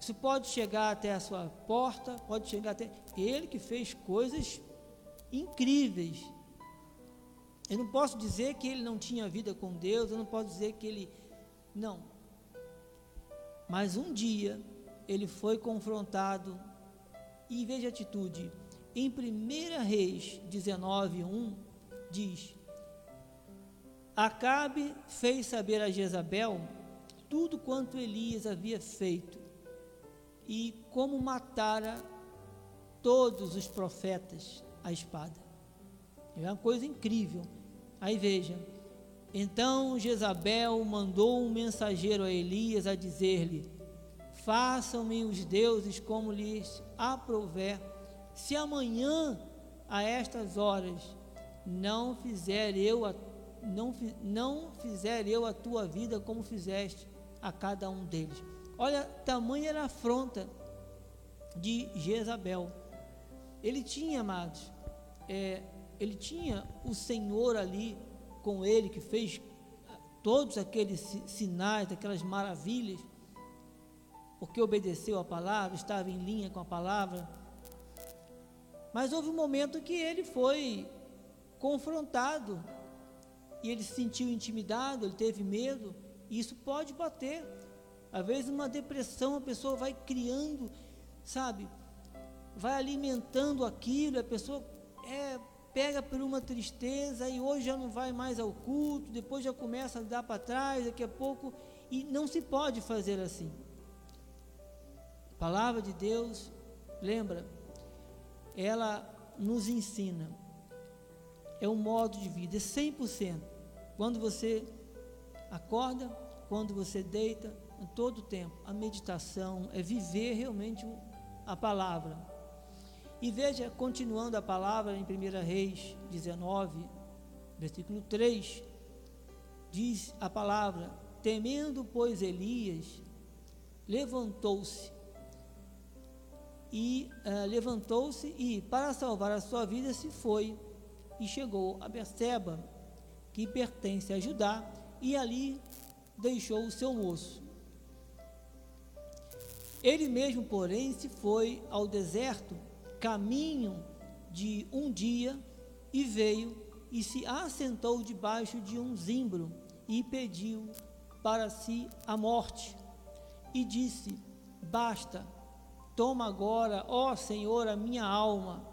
Isso pode chegar até a sua porta, pode chegar até ele que fez coisas incríveis. Eu não posso dizer que ele não tinha vida com Deus, eu não posso dizer que ele não. Mas um dia ele foi confrontado e veja a atitude. Em 1 Reis 19:1 diz: Acabe fez saber a Jezabel tudo quanto Elias havia feito e como matara todos os profetas à espada. É uma coisa incrível. Aí veja, então Jezabel mandou um mensageiro a Elias a dizer-lhe: Façam-me os deuses como lhes aprouver, se amanhã a estas horas não fizer eu a, não, não fizer eu a tua vida como fizeste a cada um deles. Olha, tamanha era a afronta. de Jezabel. Ele tinha, amados, é, ele tinha o Senhor ali com ele, que fez todos aqueles sinais, aquelas maravilhas, porque obedeceu a palavra, estava em linha com a palavra. Mas houve um momento que ele foi confrontado e ele se sentiu intimidado, ele teve medo, e isso pode bater. Às vezes, uma depressão, a pessoa vai criando, sabe, vai alimentando aquilo, a pessoa é, pega por uma tristeza e hoje já não vai mais ao culto, depois já começa a dar para trás, daqui a pouco, e não se pode fazer assim. Palavra de Deus, lembra, ela nos ensina, é um modo de vida, é 100%. Quando você acorda, quando você deita, em todo o tempo, a meditação é viver realmente a palavra. E veja, continuando a palavra em 1 Reis 19, versículo 3, diz a palavra: Temendo, pois, Elias, levantou-se e uh, levantou-se e para salvar a sua vida se foi e chegou a Beceba, que pertence a Judá, e ali deixou o seu moço. Ele mesmo, porém, se foi ao deserto, caminho de um dia, e veio e se assentou debaixo de um zimbro e pediu para si a morte. E disse: Basta, toma agora, ó Senhor, a minha alma,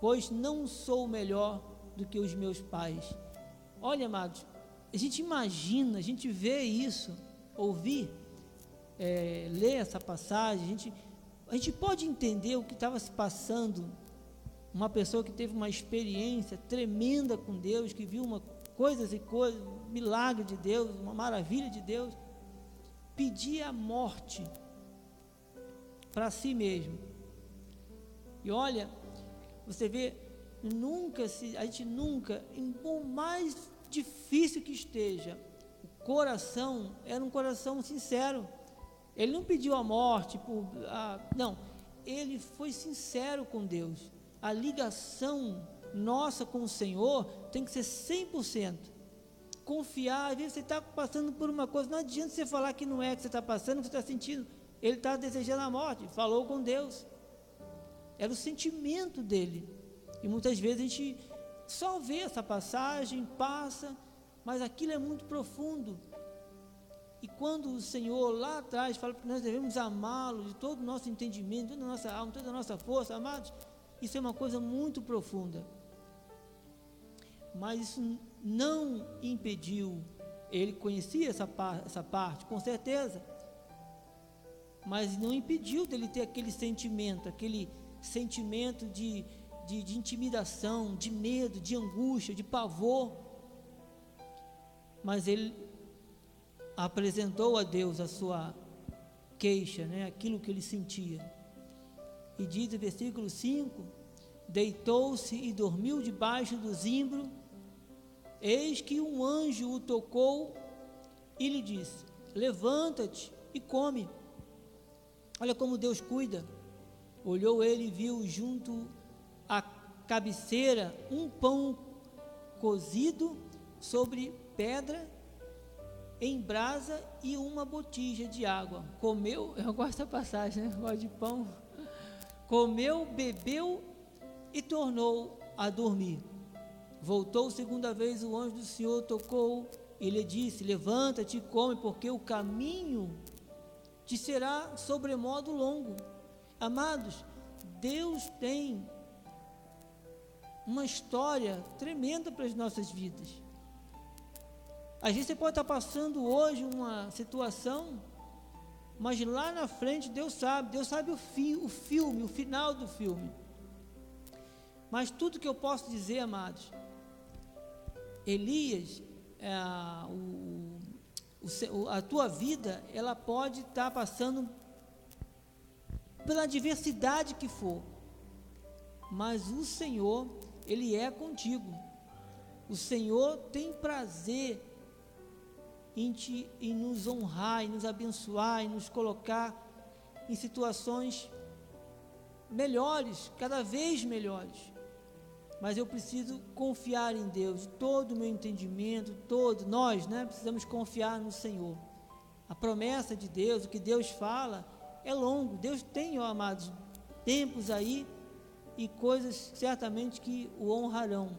pois não sou melhor do que os meus pais. Olha, amados, a gente imagina, a gente vê isso, ouvir, é, essa passagem, a gente, a gente pode entender o que estava se passando. Uma pessoa que teve uma experiência tremenda com Deus, que viu uma, coisas e coisas, milagre de Deus, uma maravilha de Deus, pedir a morte para si mesmo. E olha, você vê nunca se, a gente nunca, em por mais difícil que esteja, o coração era um coração sincero. Ele não pediu a morte, por, não, ele foi sincero com Deus. A ligação nossa com o Senhor tem que ser 100%. Confiar, às vezes você está passando por uma coisa, não adianta você falar que não é que você está passando, que você está sentindo. Ele está desejando a morte, falou com Deus. Era o sentimento dele. E muitas vezes a gente só vê essa passagem, passa, mas aquilo é muito profundo. E quando o Senhor lá atrás fala que nós devemos amá-lo de todo o nosso entendimento, toda a nossa alma, toda a nossa força, amados, isso é uma coisa muito profunda. Mas isso não impediu, ele conhecia essa, par, essa parte, com certeza, mas não impediu dele ter aquele sentimento, aquele sentimento de de, de intimidação, de medo, de angústia, de pavor. Mas ele apresentou a Deus a sua queixa, né, aquilo que ele sentia. E diz o versículo 5: Deitou-se e dormiu debaixo do zimbro. Eis que um anjo o tocou e lhe disse: Levanta-te e come. Olha como Deus cuida. Olhou ele e viu junto a cabeceira um pão cozido sobre pedra em brasa e uma botija de água. Comeu, [LAUGHS] eu gosto da passagem, né? Gosto de pão. Comeu, bebeu e tornou a dormir. Voltou segunda vez o anjo do Senhor, tocou e lhe disse: Levanta-te e come, porque o caminho te será sobremodo longo. Amados, Deus tem uma história tremenda para as nossas vidas. Vezes você pode estar passando hoje uma situação, mas lá na frente Deus sabe, Deus sabe o, fi, o filme, o final do filme. Mas tudo que eu posso dizer, amados, Elias, é, o, o, a tua vida, ela pode estar passando pela diversidade que for, mas o Senhor ele é contigo. O Senhor tem prazer em, te, em nos honrar, em nos abençoar, em nos colocar em situações melhores, cada vez melhores. Mas eu preciso confiar em Deus, todo o meu entendimento, todo, nós, né, precisamos confiar no Senhor. A promessa de Deus, o que Deus fala, é longo. Deus tem, ó, amados, tempos aí e coisas certamente que o honrarão.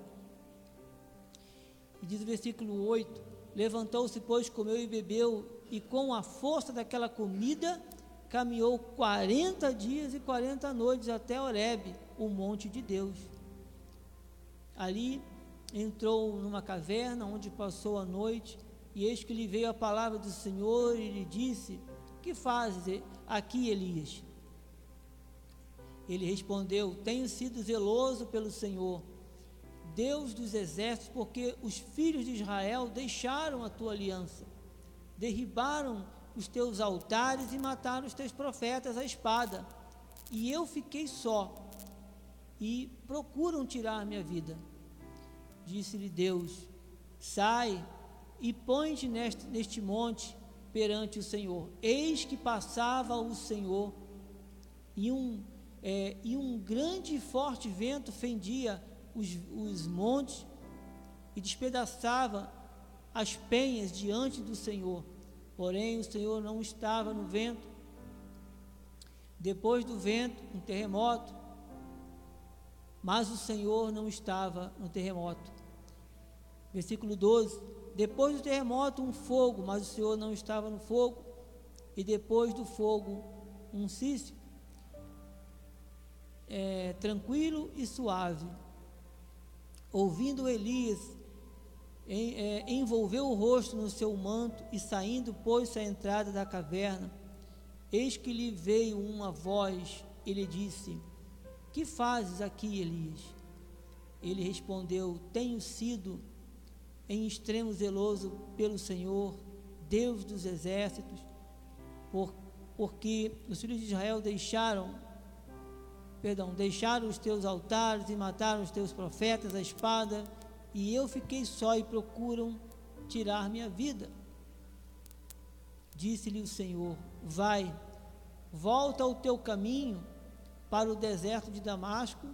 E diz o versículo 8: Levantou-se, pois, comeu e bebeu, e com a força daquela comida caminhou 40 dias e 40 noites até Horebe, o monte de Deus. Ali entrou numa caverna onde passou a noite, e eis que lhe veio a palavra do Senhor e lhe disse: Que fazes aqui, Elias? Ele respondeu: Tenho sido zeloso pelo Senhor, Deus dos exércitos, porque os filhos de Israel deixaram a tua aliança, derribaram os teus altares e mataram os teus profetas à espada. E eu fiquei só, e procuram tirar minha vida. Disse-lhe Deus: Sai e põe-te neste, neste monte perante o Senhor. Eis que passava o Senhor, e um, é, e um grande e forte vento fendia os, os montes e despedaçava as penhas diante do Senhor. Porém, o Senhor não estava no vento. Depois do vento, um terremoto. Mas o Senhor não estava no terremoto. Versículo 12: Depois do terremoto, um fogo, mas o Senhor não estava no fogo. E depois do fogo, um cício. É, tranquilo e suave. Ouvindo Elias, em, é, envolveu o rosto no seu manto e saindo pôs-se à entrada da caverna. Eis que lhe veio uma voz e lhe disse: Que fazes aqui, Elias? Ele respondeu: Tenho sido em extremo zeloso pelo Senhor, Deus dos exércitos, por, porque os filhos de Israel deixaram perdão, deixaram os teus altares e mataram os teus profetas à espada, e eu fiquei só e procuram tirar minha vida. Disse-lhe o Senhor: Vai, volta ao teu caminho para o deserto de Damasco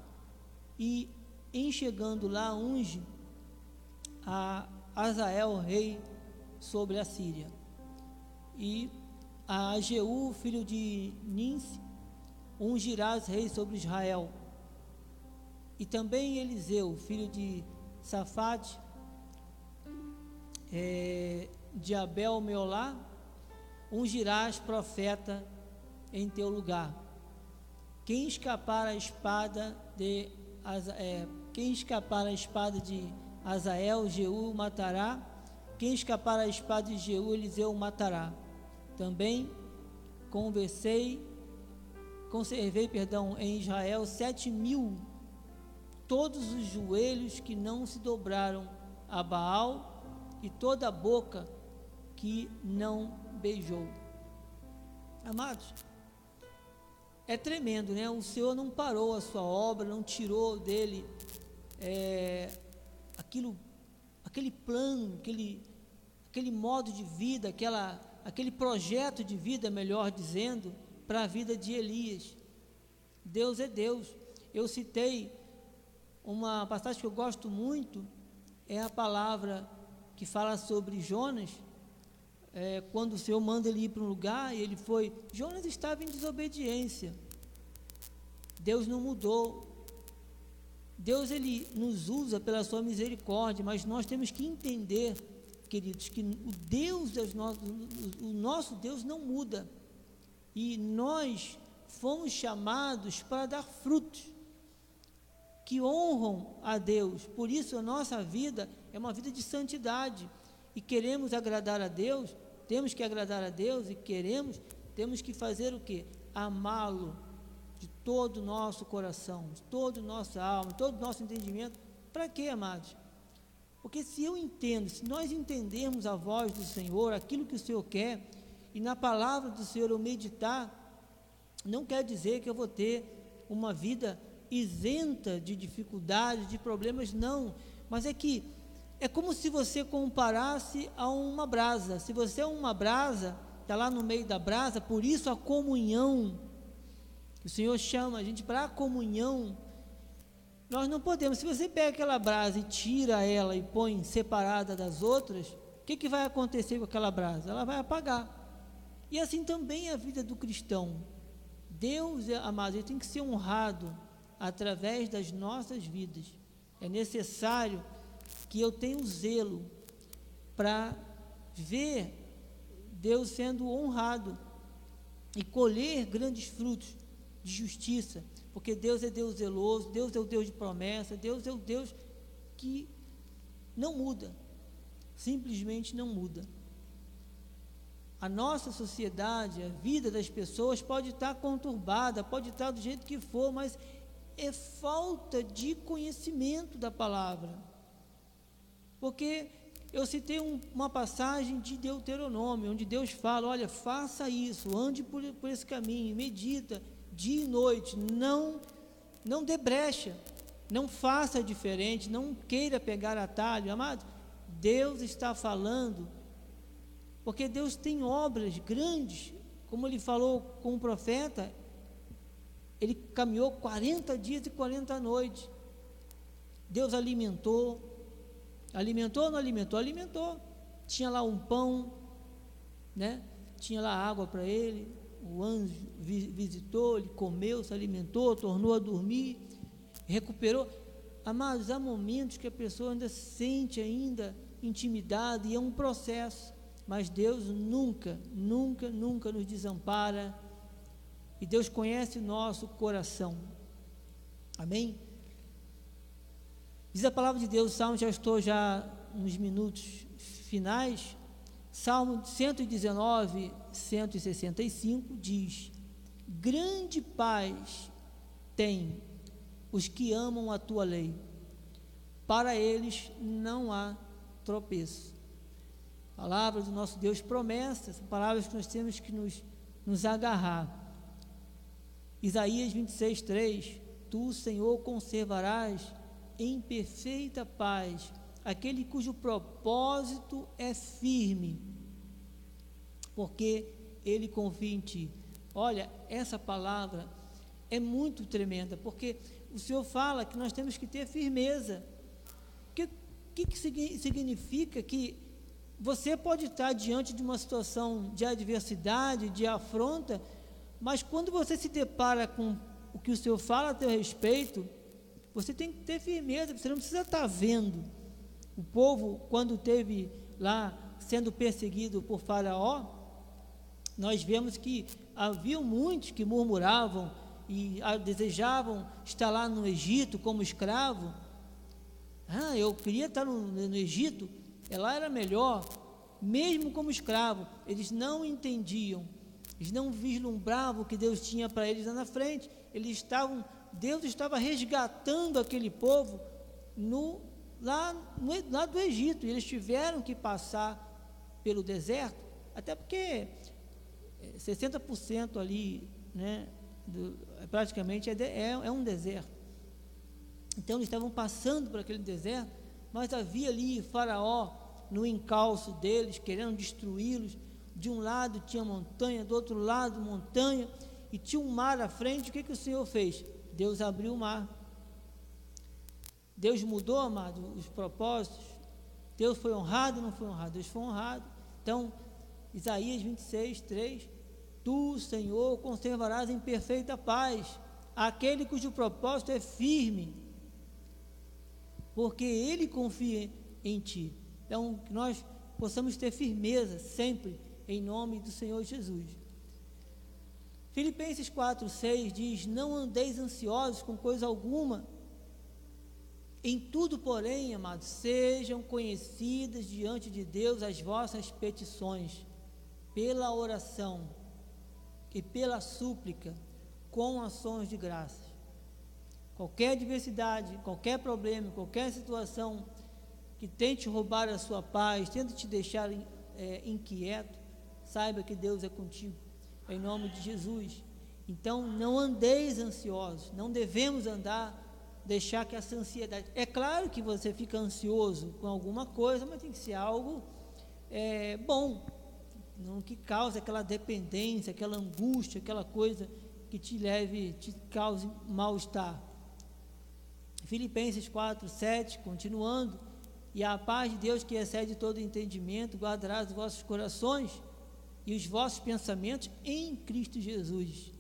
e, em chegando lá, unge a Azael, rei sobre a Síria, e a Jeú, filho de Ninse, ungirás rei sobre Israel. E também Eliseu, filho de Safate, é, de Abel Meolá, ungirás profeta em teu lugar. Quem escapar a espada de é, quem escapar a espada de Azael, Jeú matará. Quem escapar a espada de Jeú, Eliseu matará. Também conversei conservei, perdão, em Israel sete mil, todos os joelhos que não se dobraram a Baal e toda a boca que não beijou. Amados, é tremendo, né? O Senhor não parou a sua obra, não tirou dele é, aquilo, aquele plano, aquele, aquele modo de vida, aquela, aquele projeto de vida, melhor dizendo, para a vida de Elias. Deus é Deus. Eu citei uma passagem que eu gosto muito, é a palavra que fala sobre Jonas, é, quando o Senhor manda ele ir para um lugar e ele foi. Jonas estava em desobediência. Deus não mudou. Deus ele nos usa pela sua misericórdia, mas nós temos que entender, queridos, que o Deus nossas, o nosso Deus não muda. E nós fomos chamados para dar frutos que honram a Deus. Por isso a nossa vida é uma vida de santidade. E queremos agradar a Deus, temos que agradar a Deus e queremos, temos que fazer o que? Amá-lo de todo o nosso coração, de toda a nossa alma, de todo o nosso entendimento. Para quê, amados? Porque se eu entendo, se nós entendermos a voz do Senhor, aquilo que o Senhor quer, e na palavra do Senhor eu meditar, não quer dizer que eu vou ter uma vida isenta de dificuldades, de problemas, não. Mas é que é como se você comparasse a uma brasa. Se você é uma brasa, está lá no meio da brasa, por isso a comunhão. O Senhor chama a gente para a comunhão. Nós não podemos, se você pega aquela brasa e tira ela e põe separada das outras, o que, que vai acontecer com aquela brasa? Ela vai apagar. E assim também é a vida do cristão. Deus, amado, ele tem que ser honrado através das nossas vidas. É necessário que eu tenha o zelo para ver Deus sendo honrado e colher grandes frutos de justiça, porque Deus é Deus zeloso, Deus é o Deus de promessa, Deus é o Deus que não muda, simplesmente não muda. A nossa sociedade, a vida das pessoas pode estar conturbada, pode estar do jeito que for, mas é falta de conhecimento da palavra. Porque eu citei um, uma passagem de Deuteronômio, onde Deus fala: olha, faça isso, ande por, por esse caminho, medita dia e noite, não, não dê brecha, não faça diferente, não queira pegar atalho, amado. Deus está falando, porque Deus tem obras grandes, como ele falou com o profeta, ele caminhou 40 dias e 40 noites. Deus alimentou, alimentou ou não alimentou? Alimentou. Tinha lá um pão, né? Tinha lá água para ele. O anjo visitou, ele comeu, se alimentou, tornou a dormir, recuperou. Amados, há momentos que a pessoa ainda sente ainda intimidade e é um processo. Mas Deus nunca, nunca, nunca nos desampara e Deus conhece o nosso coração. Amém? Diz a palavra de Deus, Salmo, já estou já nos minutos finais. Salmo 119, 165 diz: Grande paz tem os que amam a tua lei, para eles não há tropeço. Palavras do nosso Deus, promessas, palavras que nós temos que nos, nos agarrar. Isaías 26, 3: Tu, Senhor, conservarás em perfeita paz aquele cujo propósito é firme, porque ele confia em ti. Olha, essa palavra é muito tremenda, porque o Senhor fala que nós temos que ter firmeza. O que, que, que significa que você pode estar diante de uma situação de adversidade, de afronta, mas quando você se depara com o que o Senhor fala a teu respeito, você tem que ter firmeza, você não precisa estar vendo. O povo, quando teve lá sendo perseguido por Faraó, nós vemos que havia muitos que murmuravam e desejavam estar lá no Egito como escravo. Ah, eu queria estar no, no Egito, lá era melhor, mesmo como escravo. Eles não entendiam eles não vislumbravam o que Deus tinha para eles lá na frente. Eles estavam, Deus estava resgatando aquele povo no, lá, no, lá do Egito. E eles tiveram que passar pelo deserto, até porque 60% ali, né, do, praticamente é, de, é, é um deserto. Então eles estavam passando por aquele deserto, mas havia ali Faraó no encalço deles, querendo destruí-los. De um lado tinha montanha, do outro lado montanha, e tinha um mar à frente. O que, que o Senhor fez? Deus abriu o mar. Deus mudou, amado, os propósitos. Deus foi honrado não foi honrado? Deus foi honrado. Então, Isaías 26, 3: Tu, Senhor, conservarás em perfeita paz aquele cujo propósito é firme, porque ele confia em ti. Então, que nós possamos ter firmeza sempre em nome do Senhor Jesus. Filipenses 4, 6 diz: Não andeis ansiosos com coisa alguma, em tudo, porém, amados, sejam conhecidas diante de Deus as vossas petições, pela oração e pela súplica, com ações de graças. Qualquer adversidade, qualquer problema, qualquer situação que tente roubar a sua paz, tente te deixar é, inquieto, saiba que Deus é contigo, em nome de Jesus. Então, não andeis ansiosos, não devemos andar, deixar que essa ansiedade. É claro que você fica ansioso com alguma coisa, mas tem que ser algo é, bom, não que cause aquela dependência, aquela angústia, aquela coisa que te leve, te cause mal-estar. Filipenses 4, 7, continuando, e a paz de Deus que excede todo entendimento, guardará os vossos corações e os vossos pensamentos em Cristo Jesus.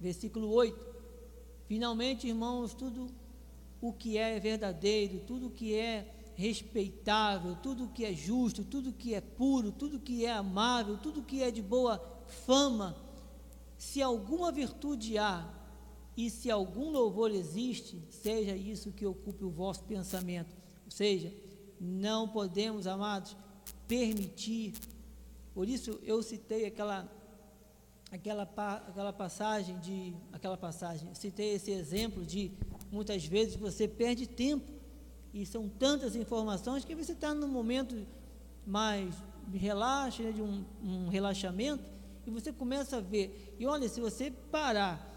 Versículo 8. Finalmente, irmãos, tudo o que é verdadeiro, tudo o que é respeitável, tudo que é justo, tudo que é puro, tudo que é amável, tudo que é de boa fama, se alguma virtude há e se algum louvor existe, seja isso que ocupe o vosso pensamento. Ou seja, não podemos, amados, permitir. Por isso eu citei aquela aquela aquela passagem de aquela passagem, citei esse exemplo de muitas vezes você perde tempo e são tantas informações que você está num momento mais relaxa, né, de um, um relaxamento, e você começa a ver. E olha, se você parar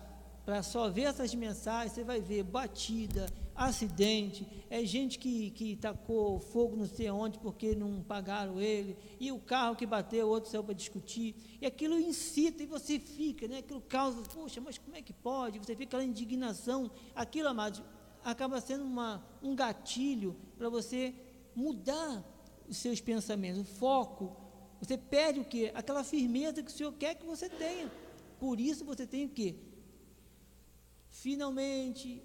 para só ver essas mensagens, você vai ver batida, acidente, é gente que, que tacou fogo não sei onde porque não pagaram ele, e o carro que bateu, o outro saiu para discutir, e aquilo incita e você fica, né? Aquilo causa, poxa, mas como é que pode? Você fica aquela indignação, aquilo, amados, acaba sendo uma, um gatilho para você mudar os seus pensamentos, o foco. Você perde o que? Aquela firmeza que o Senhor quer que você tenha. Por isso você tem o que? Finalmente,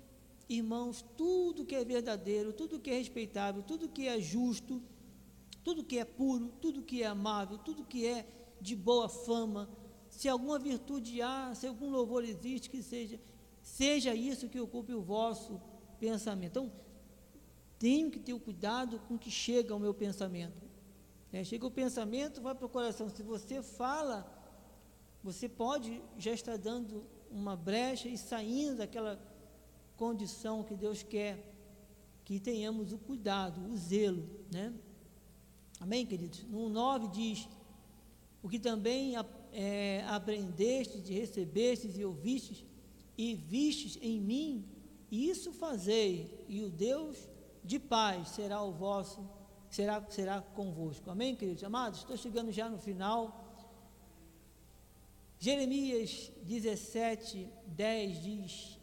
irmãos, tudo que é verdadeiro, tudo que é respeitável, tudo que é justo, tudo que é puro, tudo que é amável, tudo que é de boa fama, se alguma virtude há, se algum louvor existe, que seja, seja isso que ocupe o vosso pensamento. Então, tenho que ter o cuidado com que chega ao meu pensamento. É, chega o pensamento, vai para o coração. Se você fala, você pode já estar dando uma brecha e saindo daquela condição que Deus quer que tenhamos o cuidado, o zelo, né? Amém, queridos? No 9 diz: O que também é, aprendestes, recebestes e ouvistes, e vistes em mim, isso fazei, e o Deus de paz será o vosso, será, será convosco. Amém, queridos? Amados, estou chegando já no final. Jeremias 17, 10 diz: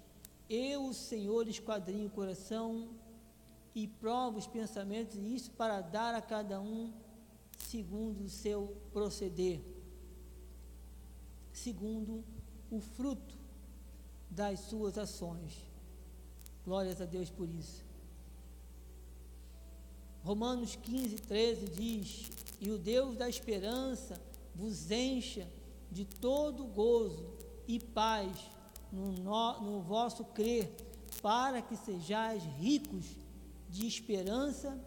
Eu, o Senhor, esquadrinho o coração e provo os pensamentos, e isso para dar a cada um segundo o seu proceder, segundo o fruto das suas ações. Glórias a Deus por isso. Romanos 15, 13 diz: E o Deus da esperança vos encha de todo gozo e paz no, no, no vosso crer, para que sejais ricos de esperança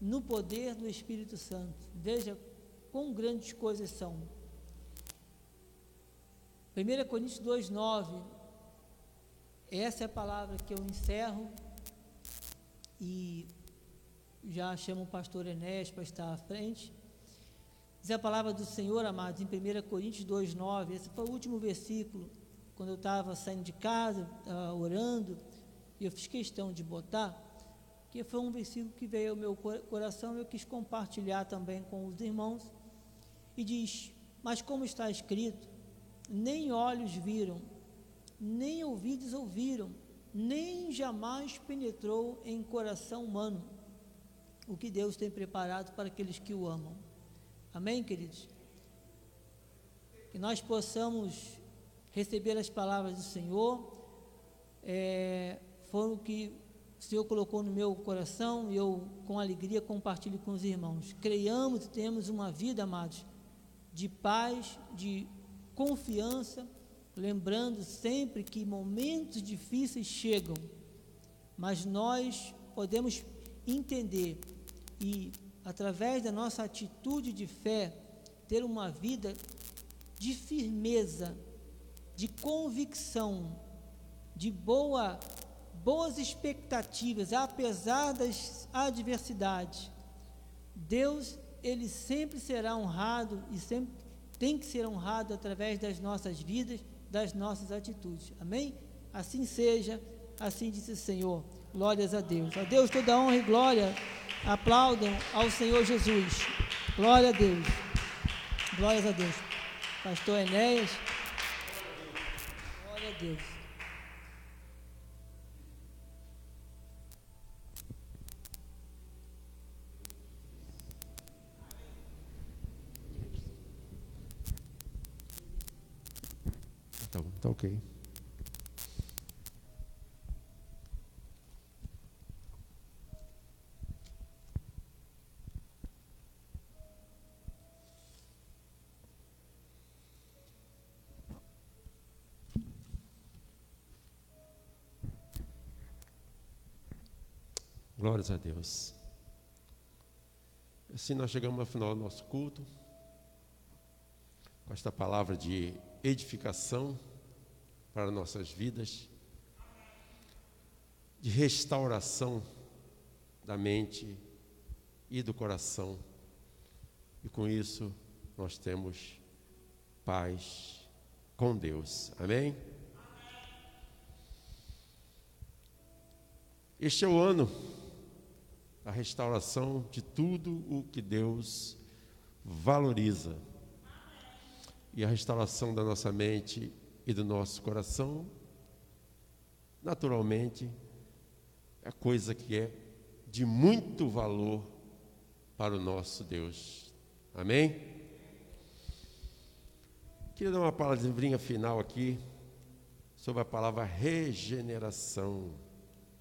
no poder do Espírito Santo. Veja quão grandes coisas são. 1 Coríntios 2, 9 essa é a palavra que eu encerro e já chamo o pastor Enéas para estar à frente. Diz a palavra do Senhor, amados, em 1 Coríntios 2,9. Esse foi o último versículo, quando eu estava saindo de casa, orando, e eu fiz questão de botar, que foi um versículo que veio ao meu coração e eu quis compartilhar também com os irmãos. E diz: Mas como está escrito, nem olhos viram, nem ouvidos ouviram, nem jamais penetrou em coração humano o que Deus tem preparado para aqueles que o amam. Amém, queridos? Que nós possamos receber as palavras do Senhor, é, foram o que o Senhor colocou no meu coração e eu, com alegria, compartilho com os irmãos. Creiamos e temos uma vida, amados, de paz, de confiança lembrando sempre que momentos difíceis chegam, mas nós podemos entender e, através da nossa atitude de fé, ter uma vida de firmeza, de convicção, de boa, boas expectativas, apesar das adversidades. Deus, ele sempre será honrado e sempre tem que ser honrado através das nossas vidas das nossas atitudes. Amém? Assim seja, assim disse o Senhor. Glórias a Deus. A Deus toda honra e glória. Aplaudam ao Senhor Jesus. Glória a Deus. Glórias a Deus. Pastor Enéas. Glória a Deus. Tá, tá ok. Glórias a Deus. Assim nós chegamos ao final do nosso culto, com esta palavra de edificação para nossas vidas, de restauração da mente e do coração. E com isso nós temos paz com Deus. Amém? Este é o ano a restauração de tudo o que Deus valoriza. E a restauração da nossa mente e do nosso coração, naturalmente, é coisa que é de muito valor para o nosso Deus. Amém? Queria dar uma palavrinha final aqui sobre a palavra regeneração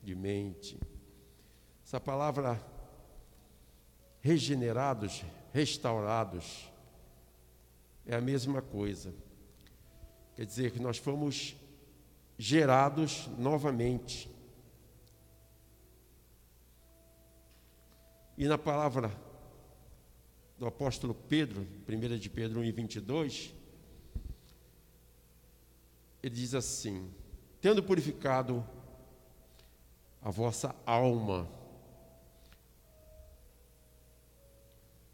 de mente. Essa palavra regenerados, restaurados, é a mesma coisa. Quer dizer que nós fomos gerados novamente. E na palavra do apóstolo Pedro, 1 de Pedro 1 e 22, ele diz assim: Tendo purificado a vossa alma,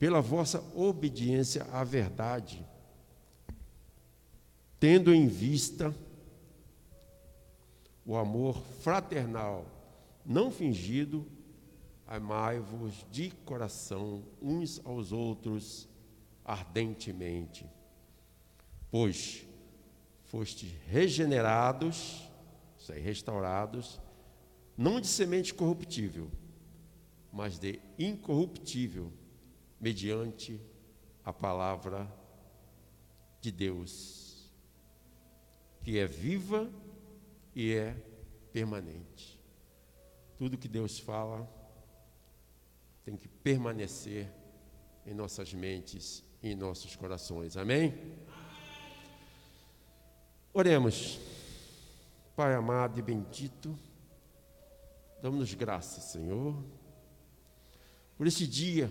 pela vossa obediência à verdade, tendo em vista o amor fraternal, não fingido, amai-vos de coração uns aos outros ardentemente, pois fostes regenerados, isso aí, restaurados, não de semente corruptível, mas de incorruptível mediante a palavra de Deus, que é viva e é permanente. Tudo que Deus fala tem que permanecer em nossas mentes e em nossos corações. Amém? Oremos. Pai amado e bendito, damos-nos graças, Senhor, por esse dia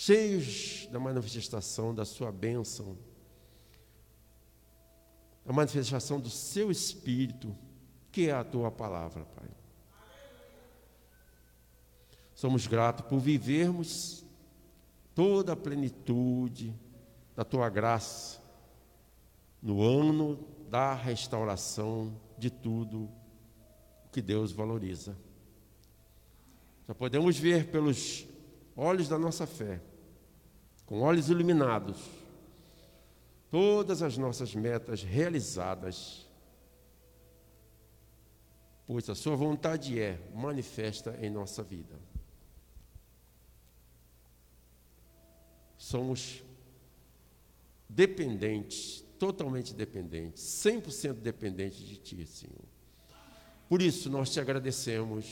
cheios da manifestação da Sua bênção, da manifestação do Seu Espírito, que é a Tua palavra, Pai. Somos gratos por vivermos toda a plenitude da Tua graça no ano da restauração de tudo o que Deus valoriza. Já podemos ver pelos olhos da nossa fé com olhos iluminados, todas as nossas metas realizadas, pois a Sua vontade é manifesta em nossa vida. Somos dependentes, totalmente dependentes, 100% dependentes de Ti, Senhor. Por isso nós te agradecemos,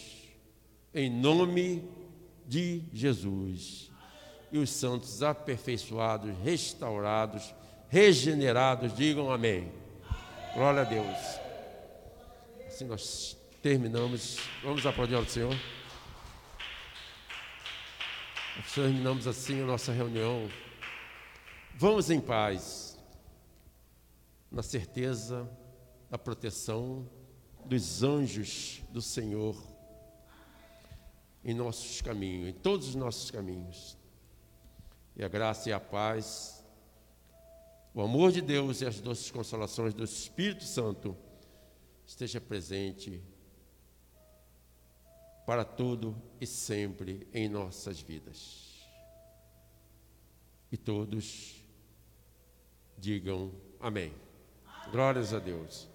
em nome de Jesus e os santos aperfeiçoados, restaurados, regenerados, digam amém. Glória a Deus. Assim nós terminamos. Vamos aplaudir ao Senhor. Nós terminamos assim a nossa reunião. Vamos em paz, na certeza da proteção dos anjos do Senhor em nossos caminhos, em todos os nossos caminhos e a graça e a paz, o amor de Deus e as doces consolações do Espírito Santo esteja presente para todo e sempre em nossas vidas. E todos digam amém. Glórias a Deus.